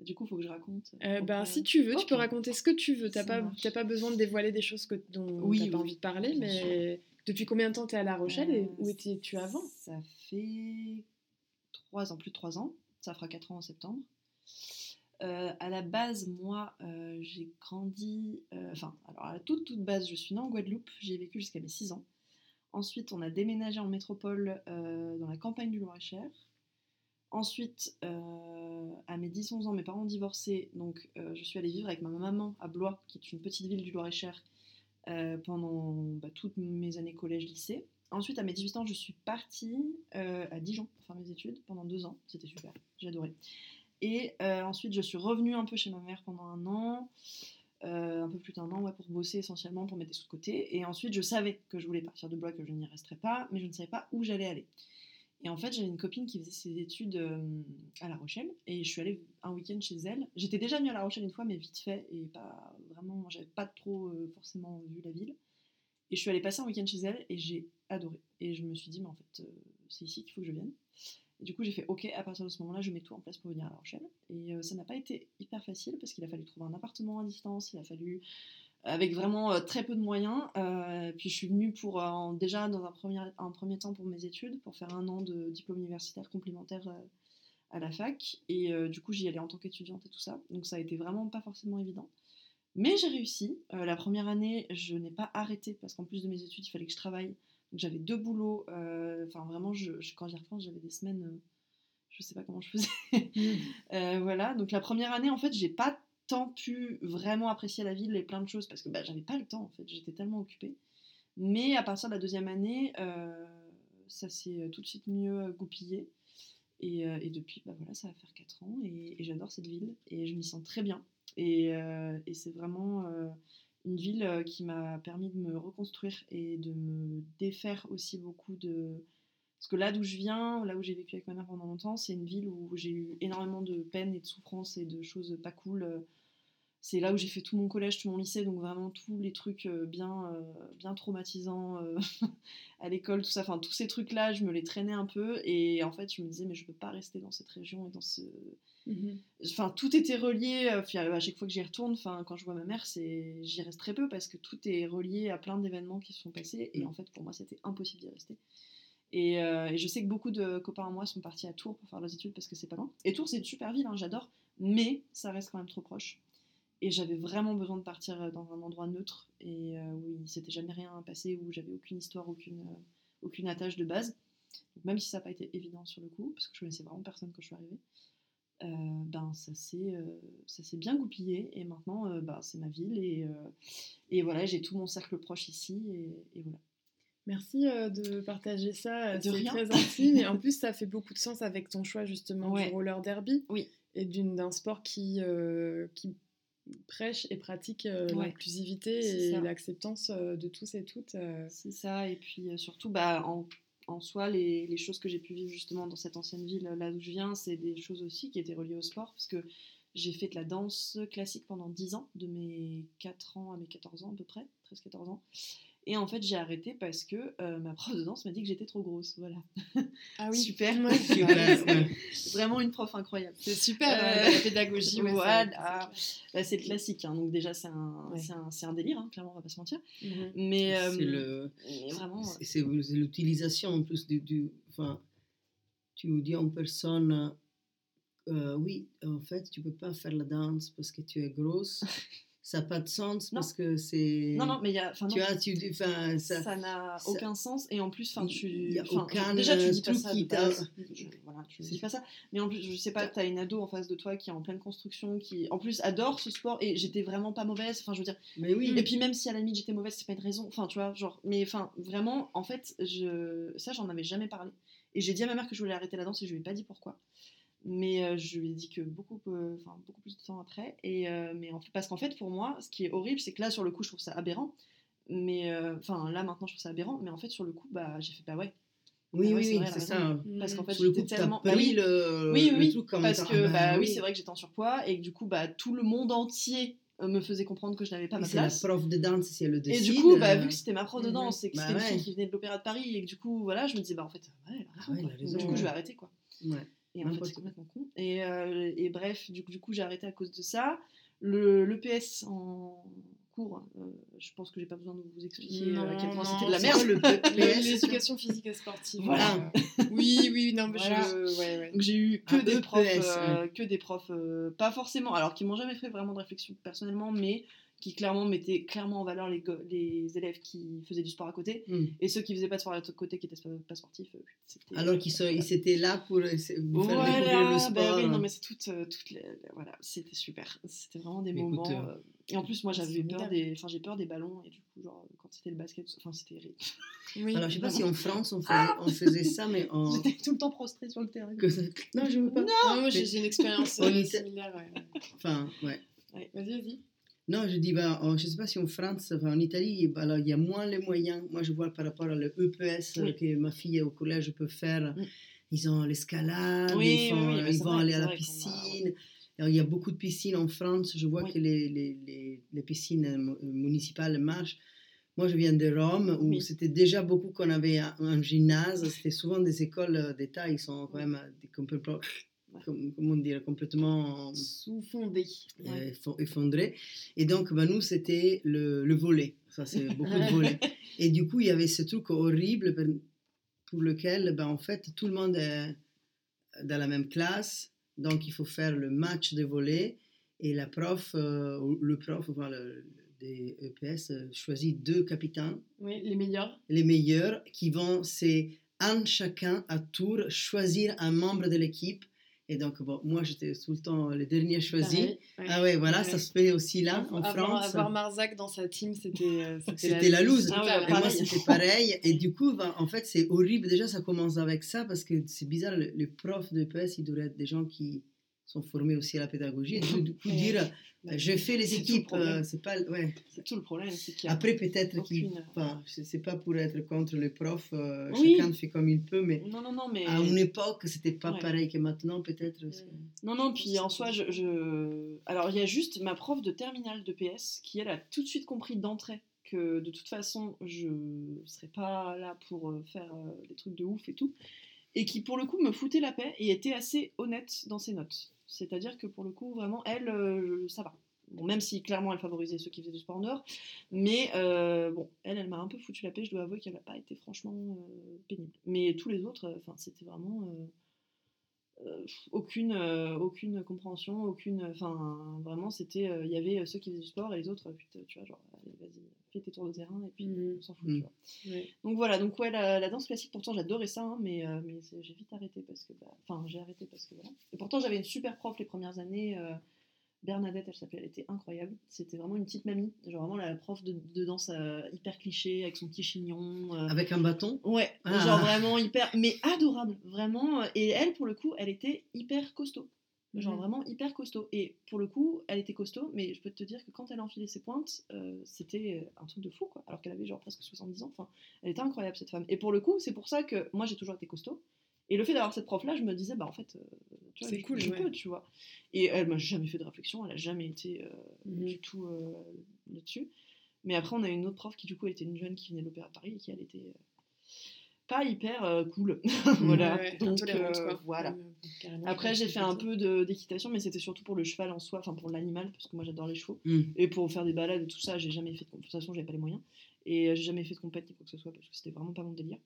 Speaker 4: Du coup, il faut que je raconte.
Speaker 2: Euh, ben,
Speaker 4: pourquoi-
Speaker 2: si tu veux, tu peux raconter ce que tu veux. T'as
Speaker 4: Ça
Speaker 2: pas, pas besoin de dévoiler des choses que, dont
Speaker 4: Oui,
Speaker 2: t'as
Speaker 4: oui,
Speaker 2: pas envie de parler, mais depuis combien de temps t'es à La Rochelle et
Speaker 4: Euh,
Speaker 2: où étais-tu avant?
Speaker 4: Ça fait 3 ans, plus de 3 ans. Ça fera 4 ans en septembre. Euh, à la base, moi, euh, j'ai grandi. euh, Enfin, alors à la toute, toute base, je suis née en Guadeloupe. J'y ai vécu jusqu'à mes 6 ans. Ensuite, on a déménagé en métropole euh, dans la campagne du Loir-et-Cher. Ensuite, euh, à mes 10-11 ans, mes parents ont divorcé. Donc, euh, je suis allée vivre avec ma maman à Blois, qui est une petite ville du Loir-et-Cher, euh, pendant bah, toutes mes années collège-lycée. Ensuite, à mes 18 ans, je suis partie à Dijon pour faire mes études pendant deux ans. C'était super, j'ai adoré. Et ensuite, je suis revenue un peu chez ma mère pendant un an, un peu plus d'un an, ouais, pour bosser essentiellement, pour mettre des sous de côté. Et ensuite, je savais que je voulais partir de Blois, que je n'y resterais pas, mais je ne savais pas où j'allais aller. Et en fait, j'avais une copine qui faisait ses études euh, à La Rochelle, et je suis allée un week-end chez elle. J'étais déjà venue à La Rochelle une fois, mais vite fait, et pas vraiment, j'avais pas trop euh, forcément vu la ville. Et je suis allée passer un week-end chez elle et j'ai adoré. Et je me suis dit, mais en fait, euh, c'est ici qu'il faut que je vienne. Et du coup, j'ai fait, ok, à partir de ce moment-là, je mets tout en place pour venir à La Rochelle. Et ça n'a pas été hyper facile parce qu'il a fallu trouver un appartement à distance, il a fallu, avec vraiment euh, très peu de moyens. Euh, puis je suis venue pour, euh, en- déjà dans un premier, un premier temps pour mes études, pour faire un an de diplôme universitaire complémentaire à la fac. Et du coup, j'y allais en tant qu'étudiante et tout ça. Donc ça a été vraiment pas forcément évident. Mais j'ai réussi. Euh, la première année, je n'ai pas arrêté parce qu'en plus de mes études, il fallait que je travaille. Donc j'avais deux boulots. euh, Enfin, vraiment, je, je- quand j'y repense, j'avais des semaines. euh, Je sais pas comment je faisais. <laughs> Euh, voilà, donc la première année, en fait, j'ai pas tant pu vraiment apprécier la ville et plein de choses parce que bah, j'avais pas le temps, en fait, j'étais tellement occupée. Mais à partir de la deuxième année, euh, ça s'est tout de suite mieux goupillé. Et, euh, et depuis, bah voilà, ça va faire 4 ans et, j'adore cette ville et je m'y sens très bien. Et, euh, et c'est vraiment euh, une ville euh, qui m'a permis de me reconstruire et de me défaire aussi beaucoup de... Parce que là d'où je viens, là où j'ai vécu avec ma mère pendant longtemps, c'est une ville où j'ai eu énormément de peine et de souffrance et de choses pas cool. C'est là où j'ai fait tout mon collège, tout mon lycée, donc vraiment tous les trucs euh, bien, euh, bien traumatisants euh, <laughs> à l'école, tout ça. Enfin, tous ces trucs-là, je me les traînais un peu et en fait, je me disais, mais je peux pas rester dans cette région et dans ce,
Speaker 2: Mhm.
Speaker 4: enfin tout était relié à chaque fois que j'y retourne enfin quand je vois ma mère c'est j'y reste très peu parce que tout est relié à plein d'événements qui se sont passés et en fait pour moi c'était impossible d'y rester et, euh, et je sais que beaucoup de copains à moi sont partis à Tours pour faire leurs études parce que c'est pas loin. Et Tours c'est une super ville hein, j'adore mais ça reste quand même trop proche. Et j'avais vraiment besoin de partir euh, dans un endroit neutre et euh, où il s'était jamais rien passé où j'avais aucune histoire aucune aucune attache de base. Donc, même si ça n'a pas été évident sur le coup parce que je connaissais vraiment personne quand je suis arrivée ben ça s'est bien goupillé et maintenant ben, c'est ma ville et, voilà j'ai tout mon cercle proche ici et voilà
Speaker 2: Merci euh, de partager ça, euh,
Speaker 4: De
Speaker 2: c'est
Speaker 4: rien.
Speaker 2: très intime et <laughs> en plus ça fait beaucoup de sens avec ton choix justement
Speaker 4: Ouais.
Speaker 2: du roller derby
Speaker 4: Oui.
Speaker 2: et d'un sport qui, euh, qui prêche et pratique euh,
Speaker 4: Ouais.
Speaker 2: l'inclusivité et l'acceptance de tous et toutes.
Speaker 4: c'est ça et puis surtout bah en, en soi les, les choses que j'ai pu vivre justement dans cette ancienne ville là d'où je viens c'est des choses aussi qui étaient reliées au sport parce que j'ai fait de la danse classique pendant 10 ans de mes 4 ans à mes 14 ans à peu près 13-14 ans et en fait j'ai arrêté parce que euh, ma prof de danse m'a dit que j'étais trop grosse voilà
Speaker 2: Ah <laughs> oui,
Speaker 4: super <laughs> vraiment une prof incroyable
Speaker 2: c'est super
Speaker 4: Euh,
Speaker 2: euh, la pédagogie. ouais, ça-
Speaker 4: voilà. Bah, c'est classique, hein, donc déjà c'est un,
Speaker 2: Ouais.
Speaker 4: c'est un, c'est un délire, hein, clairement on va pas se mentir.
Speaker 2: Mhm.
Speaker 4: Mais, euh,
Speaker 3: C'est le-
Speaker 4: mais vraiment,
Speaker 3: c'est- c'est c'est l'utilisation en plus du, du- enfin, tu dis en personne, euh, oui, en fait, tu peux pas faire la danse parce que tu es grosse. <laughs> ça n'a pas de sens
Speaker 4: Non.
Speaker 3: parce que c'est.
Speaker 4: non non mais il y a, enfin,
Speaker 3: Tu
Speaker 4: non,
Speaker 3: as, tu enfin, ça.
Speaker 4: n'a aucun sens et en plus, enfin, tu,
Speaker 3: Il a aucun,
Speaker 4: déjà tu
Speaker 3: euh,
Speaker 4: dis pas ça
Speaker 3: qui. <laughs>
Speaker 4: Je- voilà, tu dis pas ça. Mais en plus, je sais pas, t'as une ado en face de toi qui est en pleine construction, qui en plus adore ce sport et j'étais vraiment pas mauvaise. Enfin, je veux dire,
Speaker 3: Mais oui.
Speaker 4: Et puis même si à la limite j'étais mauvaise, c'est pas une raison. Enfin, tu vois, genre, mais enfin, vraiment, en fait, je, ça, j'en avais jamais parlé. Et j'ai dit à ma mère que je voulais arrêter la danse et je lui ai pas dit pourquoi. Mais euh, je lui ai dit que beaucoup, euh, enfin, beaucoup plus de temps après. Et euh, mais en fait, parce qu'en fait, pour moi, ce qui est horrible, c'est que là, sur le coup, je trouve ça aberrant. Mais euh, enfin, là maintenant, je trouve ça aberrant. Mais en fait, sur le coup, bah, j'ai fait bah ouais.
Speaker 3: Oui,
Speaker 4: Bah ouais,
Speaker 3: oui,
Speaker 4: c'est
Speaker 3: oui, c'est ça.
Speaker 4: Parce qu'en fait, j'étais tellement. bah oui,
Speaker 3: le,
Speaker 4: oui, oui,
Speaker 3: comme
Speaker 4: parce
Speaker 3: ça.
Speaker 4: que
Speaker 3: Ah
Speaker 4: bah, oui,
Speaker 3: oui.
Speaker 4: c'est vrai que j'étais en surpoids et que du coup, bah, tout le monde entier me faisait comprendre que je n'avais pas ma
Speaker 3: C'est la
Speaker 4: place.
Speaker 3: prof de danse si elle le
Speaker 4: Et
Speaker 3: décide.
Speaker 4: du coup, bah, vu que c'était ma prof de
Speaker 2: Mhm.
Speaker 4: danse et que
Speaker 3: Bah
Speaker 4: c'était une
Speaker 3: ouais.
Speaker 4: fille qui venait de l'Opéra de Paris et que du coup, voilà, je me disais, bah en fait, ouais, elle a raison.
Speaker 3: ouais, elle a
Speaker 4: quoi.
Speaker 3: raison,
Speaker 4: Donc, du coup,
Speaker 3: ouais.
Speaker 4: je vais arrêter quoi.
Speaker 3: ouais.
Speaker 4: Et
Speaker 3: N'importe
Speaker 4: c'est
Speaker 3: quoi.
Speaker 4: complètement con. Et, euh, et bref, du coup, du coup j'ai arrêté à cause de ça. Le, le PS en cours, euh, je pense que j'ai pas besoin de vous expliquer euh, à quel point c'était de la merde. <laughs> <laughs>
Speaker 2: L'éducation physique et sportive.
Speaker 4: Voilà.
Speaker 2: oui, oui, non, mais
Speaker 4: Voilà.
Speaker 2: je. Ouais, ouais.
Speaker 4: Donc j'ai eu que
Speaker 3: Un
Speaker 4: des
Speaker 3: EPS,
Speaker 4: profs, euh, que des profs, pas forcément, alors qui m'ont jamais fait vraiment de réflexion personnellement, mais qui clairement mettaient clairement en valeur les, les élèves qui faisaient du sport à côté
Speaker 3: Hmm.
Speaker 4: et ceux qui faisaient pas de sport à côté, qui étaient pas, pas sportifs. euh,
Speaker 3: Alors qu'ils sont- ils étaient là pour euh, vous faire
Speaker 4: Voilà,
Speaker 3: découvrir le
Speaker 4: bah
Speaker 3: sport.
Speaker 4: oui, non mais c'est toutes, euh, toutes les, les- voilà, c'était super, c'était vraiment des
Speaker 3: Mais
Speaker 4: moments.
Speaker 3: euh,
Speaker 4: euh, et en plus moi j'avais peur des, enfin j'ai peur des ballons et du coup genre quand c'était le basket, enfin c'était.
Speaker 2: Oui.
Speaker 3: Alors, je sais pas si en France on faisait,
Speaker 4: Ah
Speaker 3: on faisait ça, mais en.
Speaker 4: J'étais tout le temps prostrée sur le terrain.
Speaker 3: que- Non, je veux pas.
Speaker 2: Non, moi j'ai une expérience euh, similaire. Ouais. ouais.
Speaker 3: Enfin, ouais.
Speaker 2: Ouais, Vas-y, vas-y.
Speaker 3: Non, je dis, bah, en- je sais pas si en France, enfin, en Italie, bah, alors, il y a moins les moyens. Moi, je vois par rapport à l'EPS
Speaker 4: Oui.
Speaker 3: que ma fille au collège peut faire.
Speaker 4: Mm.
Speaker 3: Ils ont l'escalade,
Speaker 4: Oui,
Speaker 3: ils, font- vont
Speaker 4: vrai,
Speaker 3: aller à la
Speaker 4: a-
Speaker 3: piscine. Alors, il y a beaucoup de piscines en France. Je vois que les, les, les, les piscines euh, mu- municipales marchent. Moi, je viens de Rome, où c'était déjà beaucoup qu'on avait un, un gymnase. C'était souvent des écoles euh, d'État. Ils sont quand même euh, des complètement, comment dire, complètement
Speaker 2: Sous-fondé.
Speaker 3: euh, effo- effondré. Et donc, bah, nous, c'était le, le volet. Ça, c'est <laughs> beaucoup de volets. Et du coup, il y avait ce truc horrible pour, pour lequel, bah, en fait, tout le monde est dans la même classe. Donc, il faut faire le match de volet. Et la prof, euh, le prof, enfin, le- des EPS, euh, choisit deux capitaines,
Speaker 2: Oui, les meilleurs.
Speaker 3: les meilleurs, qui vont se un chacun à tour choisir un membre de l'équipe. Et donc, bon, moi, j'étais tout le temps le dernier choisi.
Speaker 2: Pareil, ouais.
Speaker 3: Ah ouais, voilà,
Speaker 2: Ouais.
Speaker 3: ça se fait aussi là, en
Speaker 2: avoir,
Speaker 3: France.
Speaker 2: avoir Marzac dans sa team, c'était euh, <laughs>
Speaker 3: C'était la loose.
Speaker 4: Ah ouais,
Speaker 3: Et moi, c'était <laughs> pareil. Et du coup, ben, en fait, c'est horrible. Déjà, ça commence avec ça parce que c'est bizarre. le- Les profs de PS, ils devraient être des gens qui sont formés aussi à la pédagogie. Et du, coup, <laughs> dire, je fais les équipes, euh, c'est pas. Ouais.
Speaker 4: C'est tout le problème, qu'il
Speaker 3: Après, peut-être qu'il.
Speaker 4: aucune-
Speaker 3: Enfin, c'est pas pour être contre les profs. euh,
Speaker 4: Oui.
Speaker 3: Chacun fait comme il peut, mais.
Speaker 4: Non, non, non, mais.
Speaker 3: À une époque, c'était pas
Speaker 4: Ouais.
Speaker 3: pareil que maintenant, peut-être.
Speaker 4: Non, non, puis en soi, je, je- Alors, il y a juste ma prof de terminale de PS qui, elle, a tout de suite compris d'entrée que de toute façon, je serais pas là pour euh, faire des trucs de ouf et tout. Et qui, pour le coup, me foutait la paix et était assez honnête dans ses notes. C'est-à-dire que, pour le coup, vraiment, elle, euh, ça va. Bon, même si clairement elle favorisait ceux qui faisaient du sport en dehors, mais euh, bon, elle, elle m'a un peu foutu la paix. Je dois avouer qu'elle n'a pas été franchement euh, pénible. Mais tous les autres, c'était vraiment. Euh, aucune, euh, aucune compréhension, aucune. Enfin, vraiment, c'était. euh, Il y avait ceux qui faisaient du sport et les autres, putain, tu vois, genre, allez, vas-y, fais tes tours de terrain et puis
Speaker 2: Mhm.
Speaker 4: on s'en fout, tu vois.
Speaker 2: Ouais.
Speaker 4: Donc voilà, donc ouais, la, la danse classique, pourtant j'adorais ça, hein, mais, euh, mais j'ai vite arrêté parce que. bah, Enfin, j'ai arrêté parce que voilà. Et pourtant, j'avais une super prof les premières années. Bernadette, elle s'appelait, elle était incroyable. C'était vraiment une petite mamie, genre vraiment la prof de, de danse euh, hyper cliché avec son petit chignon. euh,
Speaker 3: Avec un bâton?
Speaker 4: Ouais,
Speaker 3: Ah.
Speaker 4: genre vraiment hyper, mais adorable, vraiment. Et elle, pour le coup, elle était hyper costaud. Genre
Speaker 2: Mhm.
Speaker 4: vraiment hyper costaud. Et pour le coup, elle était costaud, mais je peux te dire que quand elle a enfilé ses pointes, euh, c'était un truc de fou, quoi. Alors qu'elle avait genre presque 70 ans. Enfin, elle était incroyable, cette femme. Et pour le coup, c'est pour ça que moi, j'ai toujours été costaud. Et le fait d'avoir cette prof-là, je me disais, bah en fait, euh, tu vois,
Speaker 2: C'est cool,
Speaker 4: je
Speaker 2: ouais.
Speaker 4: peux, tu vois. Et elle m'a jamais fait de réflexion, elle a jamais été euh,
Speaker 2: Mhm.
Speaker 4: du tout euh, là-dessus. Mais après, on a une autre prof qui, du coup, était une jeune qui venait de l'Opéra de Paris et qui, elle, était pas hyper cool. <laughs> voilà.
Speaker 2: Ouais, ouais,
Speaker 4: Donc, voilà. Après, j'ai fait un peu de- d'équitation, mais c'était surtout pour le cheval en soi, enfin pour l'animal, parce que moi j'adore les chevaux.
Speaker 3: Mm.
Speaker 4: Et pour faire des balades et tout ça, j'ai jamais fait de. Façon, j'avais pas les moyens. Et j'ai jamais fait de compète ni quoi que ce soit, parce que c'était vraiment pas mon délire.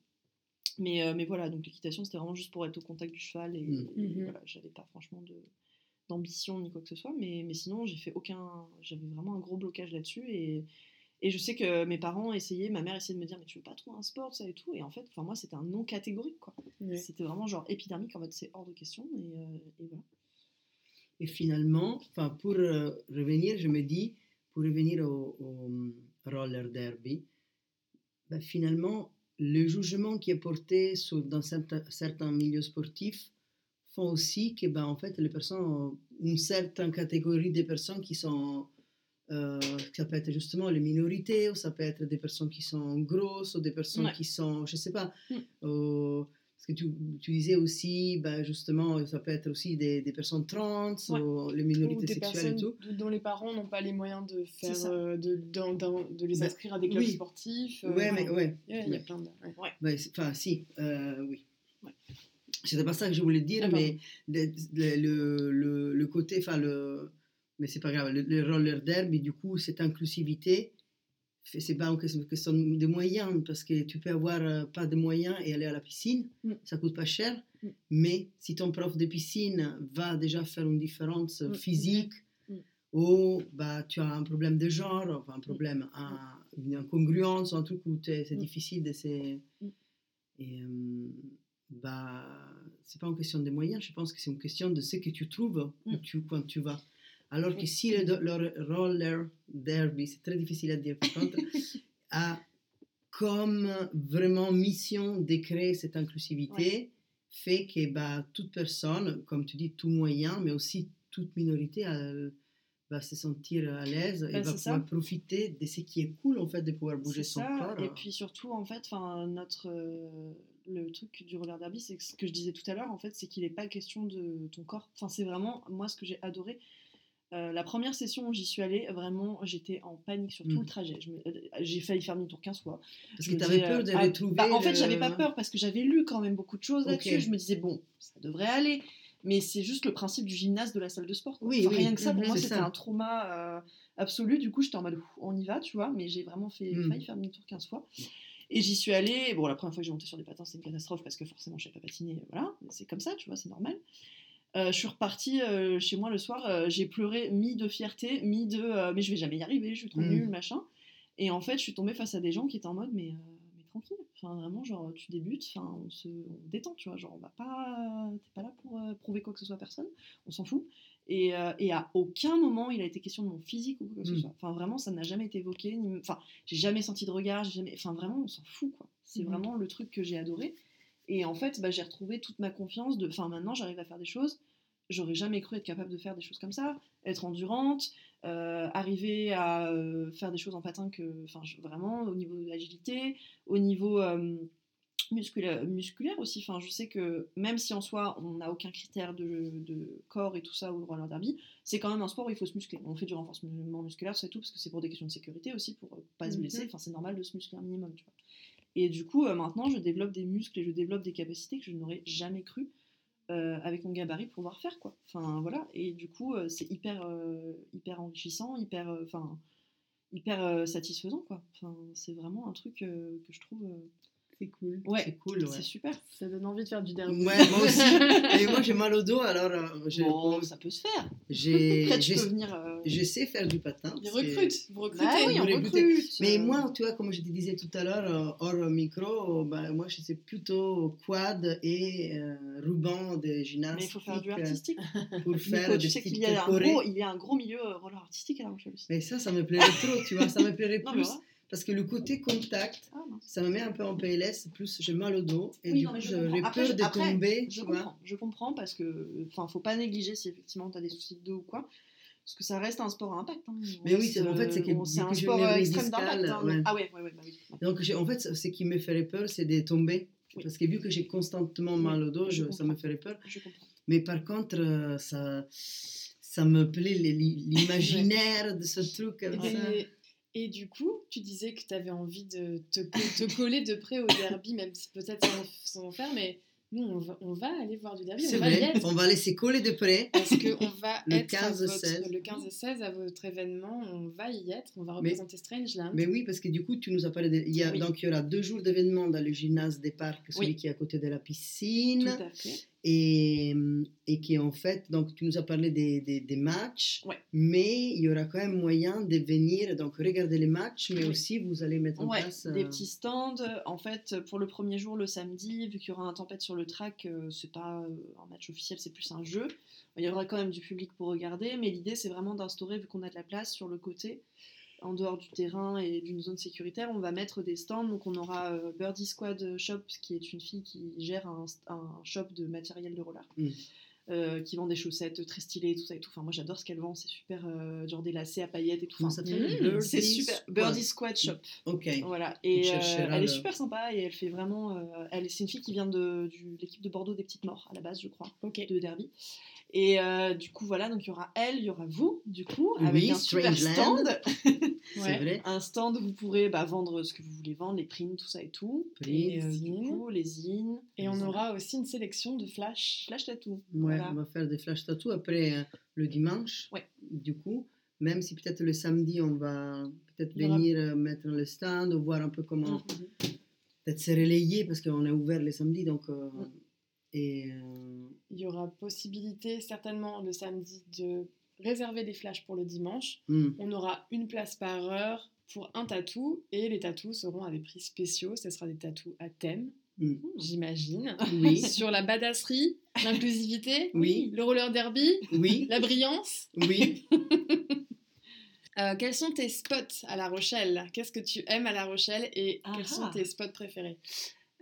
Speaker 4: Mais, euh, mais voilà, donc l'équitation, c'était vraiment juste pour être au contact du cheval. Et,
Speaker 3: Mm.
Speaker 4: et
Speaker 2: Mhm.
Speaker 4: voilà, j'avais pas franchement de d'ambition ni quoi que ce soit. Mais, mais sinon, j'ai fait aucun. J'avais vraiment un gros blocage là-dessus. Et, et je sais que mes parents essayaient, ma mère essayait de me dire, mais tu veux pas trouver un sport, ça et tout. Et en fait, enfin moi, c'était un non catégorique, quoi. C'était vraiment genre épidermique, en mode c'est hors de question. Et, euh, et voilà.
Speaker 3: Et finalement, enfin, pour euh, revenir, je me dis, pour revenir au, au roller derby, ben, finalement, le jugement qui est porté sur, dans certains, certains milieux sportifs font aussi que, ben, en fait, les personnes, une certaine catégorie de personnes qui sont, euh, ça peut être justement les minorités, ou ça peut être des personnes qui sont grosses, ou des personnes
Speaker 4: Ouais.
Speaker 3: qui sont, je sais pas,
Speaker 4: Mm.
Speaker 3: euh, parce que tu, tu disais aussi, ben, justement, ça peut être aussi des, des personnes trans,
Speaker 4: Ouais.
Speaker 3: ou les
Speaker 2: Ou
Speaker 3: minorités
Speaker 2: des
Speaker 3: sexuelles et tout.
Speaker 2: dont- les parents n'ont pas les moyens de faire euh, de, les
Speaker 3: Bah,
Speaker 2: inscrire à des clubs
Speaker 3: oui.
Speaker 2: sportifs. euh,
Speaker 3: Ouais, mais ouais.
Speaker 2: ouais, il y a
Speaker 3: Ouais.
Speaker 2: plein de. ouais.
Speaker 3: Ouais, c'est- Enfin, si, euh, oui.
Speaker 4: Ouais.
Speaker 3: C'était pas ça que je voulais dire,
Speaker 2: Ah,
Speaker 3: mais le, le, le, le côté, enfin, le. Mais c'est pas grave, le, le roller derby, du coup, cette inclusivité, c'est pas une question de moyens, parce que tu peux avoir euh, pas de moyens et aller à la piscine,
Speaker 4: Mm.
Speaker 3: ça coûte pas cher,
Speaker 4: Mm.
Speaker 3: mais si ton prof de piscine va déjà faire une différence
Speaker 4: Mm.
Speaker 3: physique,
Speaker 4: Mm.
Speaker 3: ou bah, tu as un problème de genre, enfin un problème, un- une incongruence, un truc où c'est difficile de se... Et euh, bah, c'est pas une question de moyens, je pense que c'est une question de ce que tu trouves tu, quand tu vas. Alors que si le, le roller derby, c'est très difficile à dire par contre, <laughs> a comme vraiment mission de créer cette inclusivité, fait que bah, toute personne, comme tu dis, tout moyen, mais aussi toute minorité, elle va se sentir à l'aise et
Speaker 4: Bah,
Speaker 3: va
Speaker 4: ça.
Speaker 3: pouvoir profiter de ce qui est cool en fait de pouvoir bouger son
Speaker 4: ça,
Speaker 3: corps.
Speaker 4: Et puis surtout, en fait, enfin, notre euh, le truc du roller derby, c'est ce que je disais tout à l'heure, en fait, c'est qu'il n'est pas question de ton corps. Enfin, c'est vraiment moi ce que j'ai adoré. Euh, la première session où j'y suis allée, vraiment, j'étais en panique sur tout
Speaker 3: Mm.
Speaker 4: le trajet. Je me- euh, J'ai failli faire demi-tour 15 fois.
Speaker 3: Parce
Speaker 4: Je
Speaker 3: que
Speaker 4: me
Speaker 3: tu avais
Speaker 4: disais,
Speaker 3: peur
Speaker 4: euh,
Speaker 3: de
Speaker 4: ah,
Speaker 3: retrouver.
Speaker 4: bah, en fait, j'avais pas peur parce que j'avais lu quand même beaucoup de choses là-dessus. Je me disais, bon, ça devrait aller. Mais c'est juste le principe du gymnase de la salle de sport. quoi.
Speaker 3: Oui,
Speaker 4: Enfin,
Speaker 3: oui,
Speaker 4: Rien que ça, pour
Speaker 3: mhm,
Speaker 4: moi,
Speaker 3: c'est
Speaker 4: c'était un trauma euh, absolu. Du coup, j'étais en mode, on y va, tu vois. Mais j'ai vraiment fait,
Speaker 3: Mm.
Speaker 4: failli faire demi-tour 15 fois. Et j'y suis allée. Bon, la première fois que j'ai monté sur des patins, c'était une catastrophe parce que forcément, je savais pas patiner. Voilà, c'est comme ça, tu vois, c'est normal. Euh, je suis repartie euh, chez moi le soir, euh, j'ai pleuré, mi de fierté, mi de mais je vais jamais y arriver, je suis trop
Speaker 3: Mm.
Speaker 4: nulle, machin. Et en fait, je suis tombée face à des gens qui étaient en mode mais, mais tranquille. Enfin, vraiment, genre, tu débutes, enfin, on se on détend, tu vois. Genre, on va pas. T'es pas là pour prouver quoi que ce soit à personne, on s'en fout. Et, euh, et à aucun moment il a été question de mon physique ou quoi que ce
Speaker 3: Mm.
Speaker 4: soit. Enfin, vraiment, ça n'a jamais été évoqué. ni- Enfin, j'ai jamais senti de regard, j'ai jamais. Enfin, vraiment, on s'en fout, quoi. C'est
Speaker 2: Mhm.
Speaker 4: vraiment le truc que j'ai adoré. Et en fait, bah, j'ai retrouvé toute ma confiance de. Enfin, maintenant, j'arrive à faire des choses. J'aurais jamais cru être capable de faire des choses comme ça, être endurante, euh, arriver à euh, faire des choses en patin que, enfin, vraiment au niveau de l'agilité, au niveau euh, musculaire, musculaire aussi. Enfin, je sais que même si en soi on n'a aucun critère de, de corps et tout ça au roller derby, c'est quand même un sport où il faut se muscler. On fait du renforcement musculaire, c'est tout, parce que c'est pour des questions de sécurité aussi, pour euh, pas se
Speaker 2: Mhm.
Speaker 4: blesser. Enfin, c'est normal de se muscler un minimum, tu vois. Et du coup, euh, maintenant, je développe des muscles et je développe des capacités que je n'aurais jamais cru euh, avec mon gabarit pouvoir faire, quoi. Enfin, voilà. Et du coup, euh, c'est hyper, hyper enrichissant, hyper, hyper satisfaisant, quoi. Enfin, c'est vraiment un truc que je trouve.
Speaker 3: C'est cool.
Speaker 4: Ouais,
Speaker 3: C'est cool, ouais.
Speaker 4: c'est super.
Speaker 2: Ça donne envie de faire du derby.
Speaker 3: Ouais, moi aussi. <laughs> Et moi, j'ai mal au dos, alors euh, je-
Speaker 4: Bon, ça peut se faire.
Speaker 3: j'ai, <laughs>
Speaker 4: Après, tu
Speaker 3: j'ai-
Speaker 4: peux venir. euh,
Speaker 3: je sais faire du patin.
Speaker 2: Ils recrutent, vous recrutez.
Speaker 4: Bah oui, on recrute.
Speaker 3: Mais
Speaker 4: euh,
Speaker 3: moi, tu vois, comme je te disais tout à l'heure, hors micro, bah, moi, je sais plutôt quad et euh, ruban de gymnastique.
Speaker 4: Mais il faut faire du artistique.
Speaker 3: Pour <laughs> faire
Speaker 4: Nico, tu sais qu'il y, a un gros, il y a un gros milieu euh, roller artistique à La Rochelle aussi.
Speaker 3: Mais ça, ça me plairait trop, tu vois, ça me plairait plus. Parce que le côté contact,
Speaker 4: Ah,
Speaker 3: ça me met un peu en PLS, plus j'ai mal au dos, et
Speaker 4: Oui,
Speaker 3: du
Speaker 4: non,
Speaker 3: coup.
Speaker 4: Après,
Speaker 3: peur de
Speaker 4: après,
Speaker 3: tomber,
Speaker 4: Je
Speaker 3: vois.
Speaker 4: comprends, je comprends parce que, enfin, faut pas négliger si effectivement tu as des soucis de dos ou quoi. Parce que ça reste un sport à impact. hein.
Speaker 3: Mais oui, en fait, c'est
Speaker 4: euh, un
Speaker 3: j'ai
Speaker 4: sport euh, extrême d'impact. hein,
Speaker 3: ouais.
Speaker 4: Ah ouais, ouais, ouais, bah oui.
Speaker 3: Donc, j'ai- en fait, ce qui me ferait peur, c'est de tomber.
Speaker 4: Oui.
Speaker 3: Parce que vu que j'ai constamment mal au dos,
Speaker 4: je
Speaker 3: je- ça me ferait peur.
Speaker 4: Je comprends.
Speaker 3: Mais par contre, euh, ça, ça me plaît <laughs> l'imaginaire de ce truc comme ça.
Speaker 2: Et du coup, tu disais que tu avais envie de te, co- te coller de près au derby, <laughs> même si peut-être sans, en faire, mais nous, on va, on va aller voir du derby. On va y
Speaker 3: vrai,
Speaker 2: être.
Speaker 3: on va laisser coller de près.
Speaker 2: Parce qu'on va <laughs>
Speaker 3: Le
Speaker 2: être à
Speaker 3: 15 et
Speaker 2: votre-
Speaker 3: 16.
Speaker 2: le 15 et 16 à votre événement, on va y être, on va
Speaker 3: Mais-
Speaker 2: représenter Strangeland.
Speaker 3: Mais oui, parce que du coup, tu nous as parlé. De... Il y a,
Speaker 4: Oui.
Speaker 3: Donc, il y aura deux jours d'événements dans le gymnase des parcs, celui
Speaker 4: Oui.
Speaker 3: qui est à côté de la
Speaker 4: Tout
Speaker 3: piscine.
Speaker 4: à fait.
Speaker 3: Et, et qui en fait, donc tu nous as parlé des, des, des matchs,
Speaker 4: Ouais.
Speaker 3: mais il y aura quand même moyen de venir, donc regarder les matchs, mais
Speaker 4: Oui.
Speaker 3: aussi vous allez mettre en
Speaker 4: Ouais,
Speaker 3: place.
Speaker 4: des
Speaker 3: euh,
Speaker 4: petits stands. En fait, pour le premier jour, le samedi, vu qu'il y aura un tempête sur le track, euh, c'est pas euh, un match officiel, c'est plus un jeu. Il y aura quand même du public pour regarder, mais l'idée c'est vraiment d'instaurer, vu qu'on a de la place sur le côté, en dehors du terrain et d'une zone sécuritaire, on va mettre des stands. Donc on aura euh, Birdie Squad Shop, qui est une fille qui gère un, shop de matériel de roller.
Speaker 3: Mm.
Speaker 4: Euh, qui vend des chaussettes très stylées, tout ça et tout. Enfin, moi j'adore ce qu'elle vend, c'est super, euh, genre des lacets à paillettes et tout. Enfin,
Speaker 3: ça s'appelle
Speaker 2: Mmh,
Speaker 3: Birdie
Speaker 4: c'est super. Birdie Squad Shop.
Speaker 3: Ok.
Speaker 4: Voilà, et euh, elle est super sympa et elle fait vraiment. euh, elle, c'est une fille qui vient de l'équipe de Bordeaux des Petites Morts à la base, je crois,
Speaker 2: Ok.
Speaker 4: de Derby. Et euh, du coup, voilà, donc il y aura elle, il y aura vous, du coup, avec
Speaker 3: Oui,
Speaker 4: un super stand. <laughs>
Speaker 2: Ouais.
Speaker 3: vrai.
Speaker 4: Un stand où vous pourrez bah, vendre ce que vous voulez vendre, les prints, tout ça et tout.
Speaker 3: Prints,
Speaker 4: et euh, du
Speaker 2: zines.
Speaker 4: coup, les zines.
Speaker 2: Et on aura aussi une sélection de flash.
Speaker 4: Flash tattoo.
Speaker 3: Ouais,
Speaker 4: Voilà.
Speaker 3: on va faire des flash tattoos après euh, le dimanche.
Speaker 4: Ouais.
Speaker 3: Du coup, même si peut-être le samedi, on va peut-être venir euh, mettre le stand voir un peu comment.
Speaker 4: Mhm.
Speaker 3: Peut-être se relayer parce qu'on est ouvert les samedis. Donc, euh,
Speaker 4: Mm.
Speaker 3: et,
Speaker 2: Il y aura possibilité certainement le samedi de réserver des flashs pour le dimanche. On aura une place par heure pour un tatou et les tatous seront à des prix spéciaux. Ce sera des tatous à thème,
Speaker 3: Mm.
Speaker 2: j'imagine.
Speaker 3: Oui, <laughs>
Speaker 2: Sur la badasserie, l'inclusivité, <laughs>
Speaker 3: Oui.
Speaker 2: le roller derby,
Speaker 3: oui, <laughs>
Speaker 2: la brillance.
Speaker 3: oui.
Speaker 2: Euh, quels sont tes spots à La Rochelle? Qu'est-ce que tu aimes à La Rochelle et
Speaker 4: Ah
Speaker 2: quels sont
Speaker 4: ah.
Speaker 2: tes spots préférés?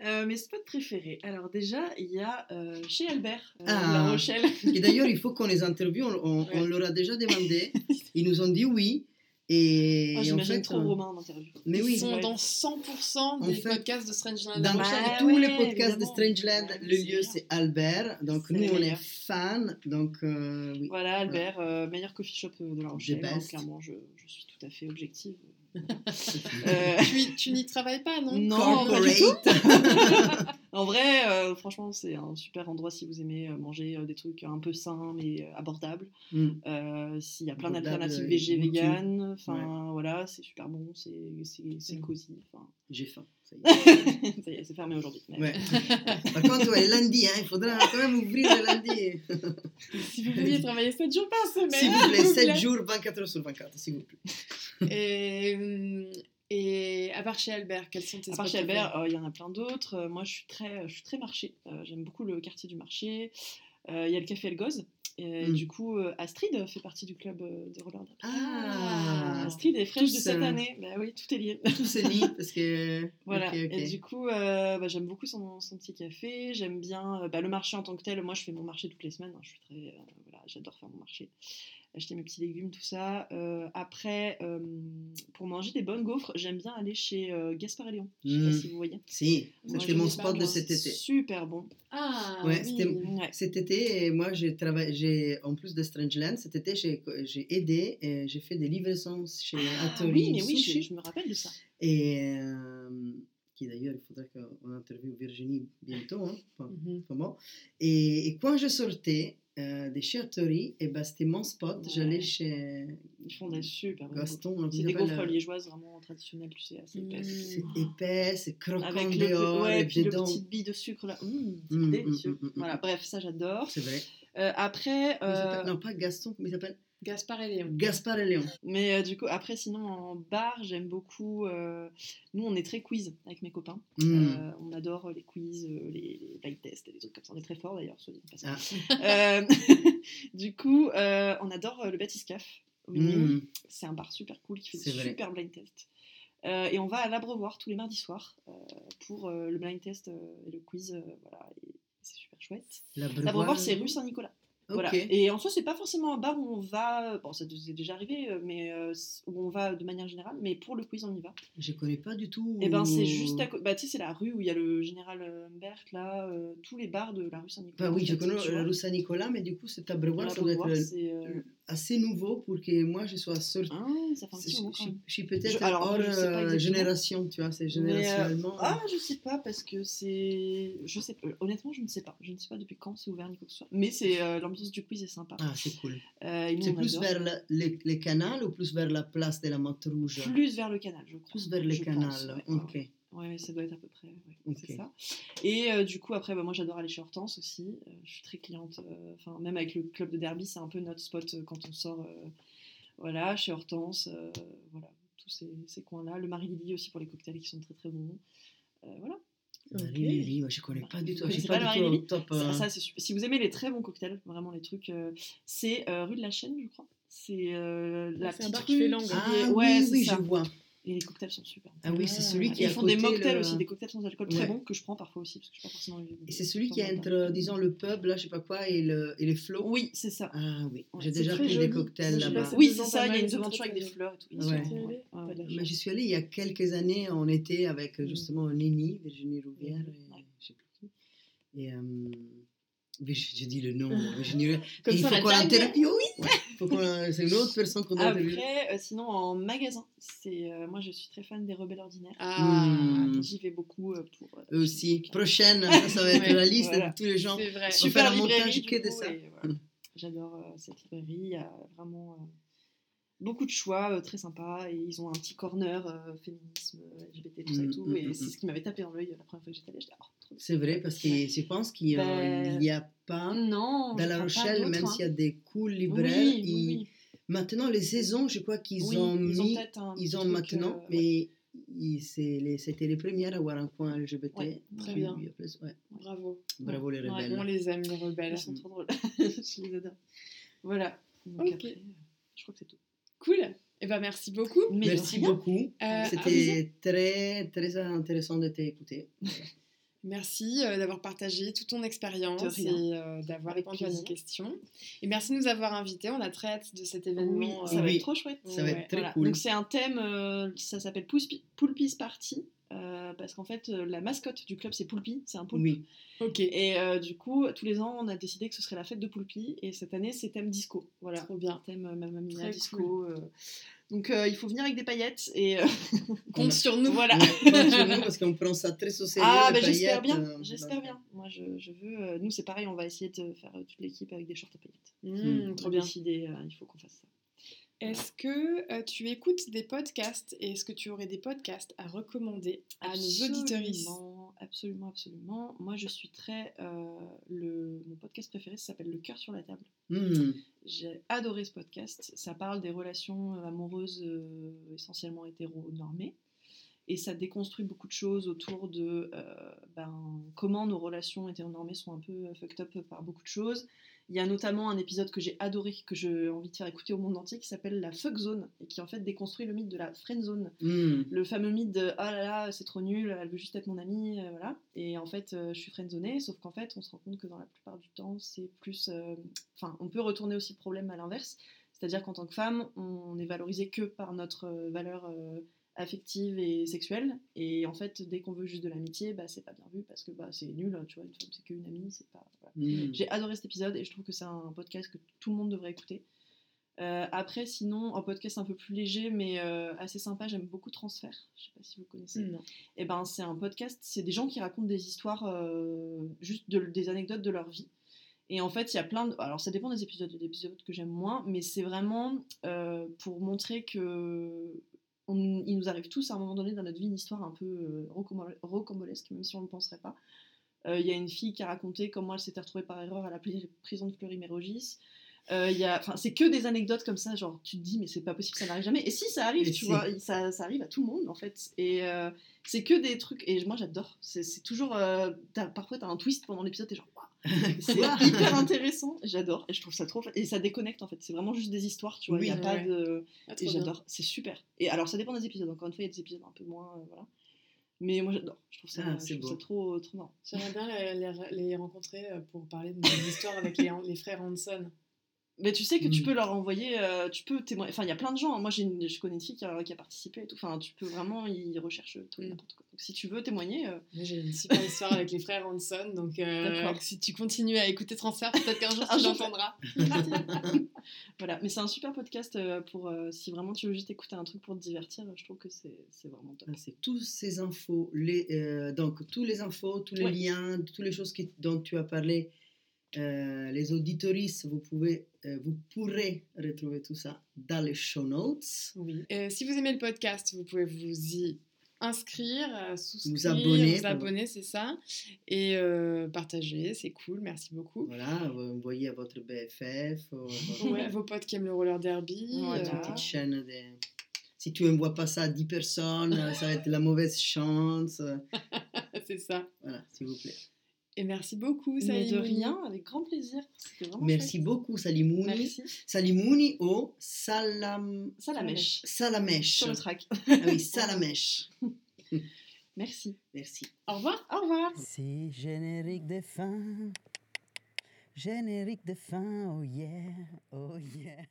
Speaker 4: Euh, mes spots préférés. Alors, déjà, il y a euh, chez Albert, euh,
Speaker 3: Ah.
Speaker 4: La Rochelle.
Speaker 3: Et d'ailleurs, il faut qu'on les interviewe. On, on- on
Speaker 2: Ouais.
Speaker 3: leur a déjà demandé. Ils nous ont dit oui. Et
Speaker 4: Oh,
Speaker 3: en
Speaker 4: J'imagine
Speaker 3: fait,
Speaker 4: trop
Speaker 3: euh,
Speaker 4: Romain en interview.
Speaker 3: Mais
Speaker 2: Ils
Speaker 3: oui,
Speaker 2: sont
Speaker 4: ouais.
Speaker 2: dans 100%
Speaker 3: En
Speaker 2: des
Speaker 3: fait,
Speaker 2: podcasts de Strangeland
Speaker 3: dans.
Speaker 4: Bah
Speaker 3: tous
Speaker 4: ouais,
Speaker 3: les podcasts
Speaker 4: évidemment.
Speaker 3: de Strangeland,
Speaker 4: Ouais,
Speaker 3: le
Speaker 4: c'est
Speaker 3: lieu c'est Albert. Donc
Speaker 4: C'est
Speaker 3: nous, on est fans. Donc euh, oui.
Speaker 4: Voilà, Albert, euh, meilleur coffee shop de La Rochelle. hein, clairement, je, je suis tout à fait objective.
Speaker 3: Euh, <laughs>
Speaker 2: Tu, tu n'y travailles pas, non?
Speaker 4: Non, pas du tout. <laughs> En vrai, euh, franchement, c'est un super endroit si vous aimez euh, manger euh, des trucs un peu sains mais abordables.
Speaker 3: Mm.
Speaker 4: Euh, S'il y a plein
Speaker 3: Abordable
Speaker 4: d'alternatives végé, vegan, enfin voilà, c'est super bon, c'est
Speaker 3: Mm.
Speaker 4: cosy.
Speaker 3: J'ai faim. Ça y est. <laughs>
Speaker 4: Est, c'est fermé aujourd'hui.
Speaker 3: Ouais. <laughs> Par contre, ouais, lundi, hein, il faudra quand même ouvrir le lundi. <laughs>
Speaker 2: Si vous pouviez travailler 7 jours par semaine.
Speaker 3: S'il vous plaît,
Speaker 2: s'il
Speaker 3: 7 jours, 24 heures sur 24, s'il vous plaît.
Speaker 2: Et hum, Et à part chez Albert, quels sont tes
Speaker 4: À part chez Albert, euh, il y en a plein d'autres. Euh, moi, je suis très, je suis très marché. Euh, J'aime beaucoup le quartier du marché. Euh, Il y a le café Elgoz. Et
Speaker 3: Mm.
Speaker 4: du coup, euh, Astrid fait partie du club euh, des rollers.
Speaker 3: Ah,
Speaker 4: Astrid est fraîche de cette
Speaker 3: euh,
Speaker 4: année. Bah oui, tout est lié. <laughs>
Speaker 3: Tout se lit parce que. <laughs>
Speaker 4: Voilà, et du coup, euh, bah, j'aime beaucoup son, son petit café. J'aime bien euh, bah, le marché en tant que tel. Moi, je fais mon marché toutes les semaines. hein. Je suis très. euh, voilà, j'adore faire mon marché. Acheter mes petits légumes, tout ça. Euh, après, euh, pour manger des bonnes gaufres, j'aime bien aller chez euh, Gaspard et Léon. Je sais
Speaker 3: Mm.
Speaker 4: pas si vous voyez.
Speaker 3: Si,
Speaker 4: Moi,
Speaker 3: c'était mon spot de cet été.
Speaker 4: Super bon.
Speaker 2: Ah,
Speaker 3: Ouais,
Speaker 2: oui.
Speaker 3: c'était
Speaker 4: Ouais.
Speaker 3: cet été et moi j'ai travaillé, j'ai en plus de Strangeland, cet été j'ai j'ai aidé et j'ai fait des livraisons chez
Speaker 4: Ah
Speaker 3: Atelier
Speaker 4: oui, mais oui, je,
Speaker 3: Sushi
Speaker 4: je me rappelle de ça.
Speaker 3: et euh, qui d'ailleurs il faudrait qu'on interviewe Virginie bientôt, hein, bon. Et, et quand je sortais euh, de chez Atelier, et ben c'était mon spot,
Speaker 4: Ouais.
Speaker 3: j'allais chez
Speaker 4: Ils font des super
Speaker 3: Gaston,
Speaker 4: C'est des gaufres
Speaker 3: le-
Speaker 4: liégeoises vraiment traditionnelles, tu sais, assez
Speaker 2: Mm.
Speaker 4: épaisses.
Speaker 3: c'est épais, c'est croquant
Speaker 4: Avec le,
Speaker 3: dehors
Speaker 4: ouais,
Speaker 3: et
Speaker 4: puis le
Speaker 3: dedans.
Speaker 4: petit bille de sucre là. Mmh, c'est
Speaker 3: Mm, mm,
Speaker 4: délicieux. Voilà, bref, ça j'adore.
Speaker 3: C'est vrai.
Speaker 4: Euh, après, euh,
Speaker 3: Non, pas Gaston, comment il s'appelle
Speaker 2: Gaspard et Léon.
Speaker 3: Gaspard et Léon.
Speaker 4: mais euh, du coup, après, sinon en bar, j'aime beaucoup. euh, nous, on est très quiz avec mes copains.
Speaker 3: Mm.
Speaker 4: Euh, on adore les quiz, les, les blind tests et les trucs comme ça. On est très fort d'ailleurs, soit.
Speaker 3: Ah.
Speaker 4: Euh, <laughs> du coup, euh, on adore euh, le Batiscaf au Minime.
Speaker 3: Mm.
Speaker 4: C'est un bar super cool qui fait des
Speaker 3: vrai.
Speaker 4: super blind tests. Euh, et on va à l'Abreuvoir tous les mardis soirs euh, pour euh, le blind test euh, et le quiz. euh, voilà, et c'est super chouette.
Speaker 3: L'Abreuvoir,
Speaker 4: c'est rue Saint-Nicolas. Voilà. Et en soi, c'est pas forcément un bar où on va. Bon, ça nous est déjà arrivé, euh, mais euh, où on va de manière générale. Mais pour le quiz, on y va.
Speaker 3: Je connais pas du tout.
Speaker 4: Et ben, c'est juste à côté. Bah, tu sais, c'est la rue où il y a le général euh, Humbert, là, euh, tous les bars de la rue Saint-Nicolas.
Speaker 3: Bah oui, je connais la rue Saint-Nicolas, mais du coup, cet abreuvoir, ça doit être
Speaker 4: c'est.
Speaker 3: Assez nouveau pour que moi, je sois sortie.
Speaker 4: Ah, ça fait un petit
Speaker 3: Je,
Speaker 4: moment
Speaker 3: je- suis peut-être hors euh, génération, tu vois, c'est
Speaker 4: euh,
Speaker 3: générationnellement.
Speaker 4: ah, je sais pas parce que c'est. Je sais pas. Honnêtement, je ne sais pas. Je ne sais pas depuis quand c'est ouvert ni quoi que ce soit. Mais c'est euh, l'ambiance du quiz est sympa.
Speaker 3: Ah, c'est cool.
Speaker 4: Euh,
Speaker 3: C'est plus
Speaker 4: adore.
Speaker 3: vers le- les, les canals ou plus vers la place de la Motte Rouge?
Speaker 4: Plus vers le canal, je crois.
Speaker 3: Plus vers les canals,
Speaker 4: ouais,
Speaker 3: ok.
Speaker 4: ouais. Ouais, ça doit être à peu près. ouais. C'est ça. Et euh, du coup, après, bah, moi j'adore aller chez Hortense aussi. Euh, je suis très cliente. euh, Enfin, même avec le club de Derby, c'est un peu notre spot euh, quand on sort. euh, voilà, chez Hortense. euh, voilà, tous ces, ces coins-là. Le Marie-Lily aussi pour les cocktails qui sont très très bons. Euh, voilà.
Speaker 3: Marie-Lily, moi, je connais pas du tout. Je pas
Speaker 4: pas
Speaker 3: du tout top.
Speaker 4: Ça,
Speaker 3: euh,
Speaker 4: ça. Si vous aimez les très bons cocktails, vraiment les trucs, euh, c'est euh, rue de la Chaîne, je crois. C'est euh, la
Speaker 2: c'est un
Speaker 4: petite
Speaker 2: bar qui
Speaker 4: rue
Speaker 2: fait l'angle.
Speaker 4: qui
Speaker 3: Ah oui, oui,
Speaker 4: ça.
Speaker 3: je vois.
Speaker 4: Et les cocktails sont super.
Speaker 3: Ah oui, c'est celui qui
Speaker 4: Ils font des mocktails
Speaker 3: le-
Speaker 4: aussi, des cocktails sans alcool très
Speaker 3: Ouais.
Speaker 4: bons que je prends parfois aussi parce que je suis pas forcément.
Speaker 3: Et c'est celui qui est entre, disons, le pub, là, je sais pas quoi, et, le, et les flots.
Speaker 4: Oui, c'est ça.
Speaker 3: Ah oui, j'ai déjà pris
Speaker 2: joli.
Speaker 3: des cocktails là-bas.
Speaker 4: Oui, c'est ça, il y a une devanture avec des fleurs et tout.
Speaker 3: Ouais. Mais
Speaker 2: chance.
Speaker 3: j'y suis allée il y a quelques années en été avec
Speaker 4: Mm.
Speaker 3: justement Nini, Virginie Rouvière, et
Speaker 4: Ouais.
Speaker 3: je sais plus qui. Et euh, Virg- je dis le nom, <laughs> Virginie Rouvière.
Speaker 4: Comme
Speaker 3: Et il
Speaker 4: ça,
Speaker 3: faut qu'on l'interviewe. Oui, qu'on- c'est une autre personne qu'on doit interviewer.
Speaker 4: Après, euh, sinon en magasin, c'est euh, moi je suis très fan des Rebelles Ordinaires.
Speaker 2: Ah,
Speaker 3: Hmm.
Speaker 4: J'y vais beaucoup euh, pour. euh,
Speaker 3: Eux aussi. Prochaine, ça, ça va être
Speaker 2: Ouais,
Speaker 3: la liste
Speaker 4: voilà.
Speaker 3: de tous les gens.
Speaker 2: c'est vrai.
Speaker 4: Super librairie
Speaker 3: montage que de ça.
Speaker 4: voilà. J'adore euh, cette librairie. Il y a vraiment euh, beaucoup de choix euh, très sympas et ils ont un petit corner euh, féminisme, euh, LGBT, tout ça et
Speaker 3: Mm,
Speaker 4: tout.
Speaker 3: mm,
Speaker 4: et
Speaker 3: mm,
Speaker 4: c'est
Speaker 3: mm.
Speaker 4: ce qui m'avait tapé dans l'œil la première fois que j'étais allée. Oh.
Speaker 3: C'est vrai, parce que je pense qu'il
Speaker 4: Ben,
Speaker 3: n'y a pas,
Speaker 4: Non,
Speaker 3: dans La Rochelle, même
Speaker 4: hein.
Speaker 3: s'il y a des cool libraires,
Speaker 4: oui,
Speaker 3: ils-
Speaker 4: oui.
Speaker 3: maintenant les saisons, je crois qu'ils ont
Speaker 4: ils ont
Speaker 3: mis,
Speaker 4: un
Speaker 3: ils ont maintenant,
Speaker 4: euh,
Speaker 3: mais les- c'était les premières à avoir un coin LGBT.
Speaker 4: Ouais,
Speaker 2: très bien.
Speaker 3: ouais,
Speaker 2: Bravo.
Speaker 3: Bravo les
Speaker 4: Ouais,
Speaker 3: rebelles.
Speaker 2: On les aime, les rebelles.
Speaker 4: Ils sont trop drôles. <laughs> je les adore. Voilà. Donc après, euh, je crois que c'est tout.
Speaker 2: Cool. Eh ben, merci beaucoup.
Speaker 4: Mais
Speaker 3: Merci beaucoup.
Speaker 2: Euh,
Speaker 3: C'était très, très intéressant de t'écouter.
Speaker 2: Merci euh, d'avoir partagé toute ton expérience et euh, d'avoir répondu à nos questions. Et merci de nous avoir invités. On a très hâte de cet événement.
Speaker 4: Oui,
Speaker 2: euh,
Speaker 4: ça va
Speaker 3: Oui.
Speaker 4: être trop chouette.
Speaker 3: Ça va être très
Speaker 4: Voilà.
Speaker 3: cool.
Speaker 4: Donc c'est un thème, euh, ça s'appelle Poulpi- Poulpis Party. Euh, parce qu'en fait, euh, la mascotte du club, c'est Poulpi, c'est un poulpe.
Speaker 3: Oui,
Speaker 2: Ok.
Speaker 4: Et euh, du coup, tous les ans, on a décidé que ce serait la fête de Poulpi. Et cette année, c'est thème disco. Voilà.
Speaker 2: Trop bien.
Speaker 4: Thème Mamma Mia
Speaker 2: Très
Speaker 4: disco. euh. Donc, euh, il faut venir avec des paillettes. Et euh,
Speaker 2: Compte sur nous.
Speaker 4: voilà.
Speaker 3: Compte sur nous parce qu'on prend ça très au sérieux.
Speaker 4: Ah, bah, j'espère bien.
Speaker 3: euh,
Speaker 4: J'espère bien. Moi, je, je veux. euh, nous, c'est pareil, on va essayer de faire euh, toute l'équipe avec des shorts à paillettes.
Speaker 2: Mmh,
Speaker 4: On
Speaker 2: trop
Speaker 4: a
Speaker 2: bien.
Speaker 4: décidé, euh, il faut qu'on fasse ça.
Speaker 2: Est-ce que euh, tu écoutes des podcasts et est-ce que tu aurais des podcasts à recommander à nos auditeuristes
Speaker 4: Absolument, absolument, absolument. Moi, je suis très. euh, le, mon podcast préféré, s'appelle Le cœur sur la table.
Speaker 3: hmm,
Speaker 4: J'ai adoré ce podcast. Ça parle des relations euh, amoureuses euh, essentiellement hétéro-normées. et ça déconstruit beaucoup de choses autour de euh, ben, comment nos relations hétéronormées sont un peu fucked up par beaucoup de choses. Il y a notamment un épisode que j'ai adoré, que j'ai envie de faire écouter au monde entier, qui s'appelle La Fuck Zone, et qui en fait déconstruit le mythe de la friend zone.
Speaker 3: Mm.
Speaker 4: Le fameux mythe de Ah là là, c'est trop nul, elle veut juste être mon amie, euh, voilà. Et en fait, euh, je suis friendzonée, sauf qu'en fait, on se rend compte que dans la plupart du temps, c'est plus. euh, Enfin, on peut retourner aussi le problème à l'inverse, c'est-à-dire qu'en tant que femme, on est valorisé que par notre valeur affective et sexuelle, et en fait, dès qu'on veut juste de l'amitié, bah, c'est pas bien vu parce que bah, c'est nul, tu vois, une femme c'est qu'une amie, c'est pas. voilà.
Speaker 3: Mm.
Speaker 4: J'ai adoré cet épisode et je trouve que c'est un podcast que tout le monde devrait écouter. Euh, après, sinon, un podcast un peu plus léger mais euh, assez sympa, j'aime beaucoup Transfert. Je sais pas si vous connaissez.
Speaker 2: Non.
Speaker 4: Et ben, c'est un podcast, c'est des gens qui racontent des histoires, euh, juste de- des anecdotes de leur vie. Et en fait, il y a plein de. Alors, ça dépend des épisodes, des épisodes que j'aime moins, mais c'est vraiment pour montrer que. On- il nous arrive tous à un moment donné dans notre vie une histoire un peu euh, rocambole- rocambolesque, même si on ne le penserait pas. Euh, Il y a une fille qui a raconté comment elle s'était retrouvée par erreur à la pri- prison de Fleury-Mérogis. Euh, c'est que des anecdotes comme ça, genre tu te dis mais c'est pas possible, ça n'arrive jamais. Et si ça arrive,
Speaker 3: Et
Speaker 4: tu vois, ça, ça arrive à tout le monde en fait. Et euh, c'est que des trucs, et moi j'adore. C'est toujours, euh, t'as- parfois t'as un twist pendant l'épisode, t'es genre <laughs> c'est hyper intéressant. J'adore et je trouve ça trop, et ça déconnecte en fait. C'est vraiment juste des histoires, tu vois. Il y a
Speaker 3: Oui.
Speaker 4: pas de,
Speaker 2: Ah,
Speaker 4: et j'adore, c'est super. Et alors ça dépend des épisodes. Encore une fois, il y a des épisodes un peu moins, euh, voilà. Mais moi j'adore. Je trouve ça,
Speaker 3: Ah,
Speaker 4: je
Speaker 3: c'est
Speaker 4: trouve ça trop, trop marrant.
Speaker 2: J'aimerais bien les, les- les rencontrer euh, pour parler de mon histoire avec les, les frères Hanson.
Speaker 4: Mais tu sais que tu
Speaker 3: Mm.
Speaker 4: peux leur envoyer, euh, tu peux témoigner. Enfin, il y a plein de gens. Moi, j'ai une- je connais une fille qui a, qui a participé et tout. Enfin, tu peux vraiment, ils recherchent tout et
Speaker 2: Mm.
Speaker 4: n'importe quoi. Donc, si tu veux témoigner, euh,
Speaker 2: j'ai une super histoire avec les frères Hanson, donc euh, si tu continues à écouter Transfert, peut-être qu'un jour <laughs> tu l'entendras. <laughs>
Speaker 4: voilà. Mais c'est un super podcast pour euh, si vraiment tu veux juste écouter un truc pour te divertir. Je trouve que c'est c'est vraiment top.
Speaker 3: C'est toutes ces infos, les, euh, donc tous les infos, tous les
Speaker 4: Ouais.
Speaker 3: liens, toutes les choses qui- dont tu as parlé, euh, les auditoristes, vous, pouvez, euh, vous pourrez retrouver tout ça dans les show notes.
Speaker 2: Oui. Euh, si vous aimez le podcast, vous pouvez vous y inscrire, euh, souscrire,
Speaker 3: Vous abonner,
Speaker 2: vous abonner, c'est ça, et euh, partager, c'est cool, merci beaucoup.
Speaker 3: Voilà, vous envoyez à votre BFF, ou à votre,
Speaker 2: Ouais, vos potes qui aiment le roller derby.
Speaker 4: Voilà.
Speaker 2: euh,
Speaker 3: petite chaîne. De... Si tu n'envoies pas ça à 10 personnes, ça va être la mauvaise chance. <laughs>
Speaker 2: c'est ça.
Speaker 3: Voilà, s'il vous plaît.
Speaker 2: Et merci beaucoup,
Speaker 4: Mais
Speaker 2: Saïd.
Speaker 4: de rien, avec grand plaisir.
Speaker 3: Merci
Speaker 4: chouette.
Speaker 3: beaucoup, Salimouni.
Speaker 4: Merci.
Speaker 3: Salimouni au Salam...
Speaker 4: Salamèche.
Speaker 3: Salamèche.
Speaker 4: Sur le track.
Speaker 3: Ah oui, <laughs> Salamèche. <laughs>
Speaker 4: Merci.
Speaker 3: Merci.
Speaker 2: Au revoir.
Speaker 4: Au revoir.
Speaker 1: C'est générique de fin. Générique de fin, oh yeah, oh yeah.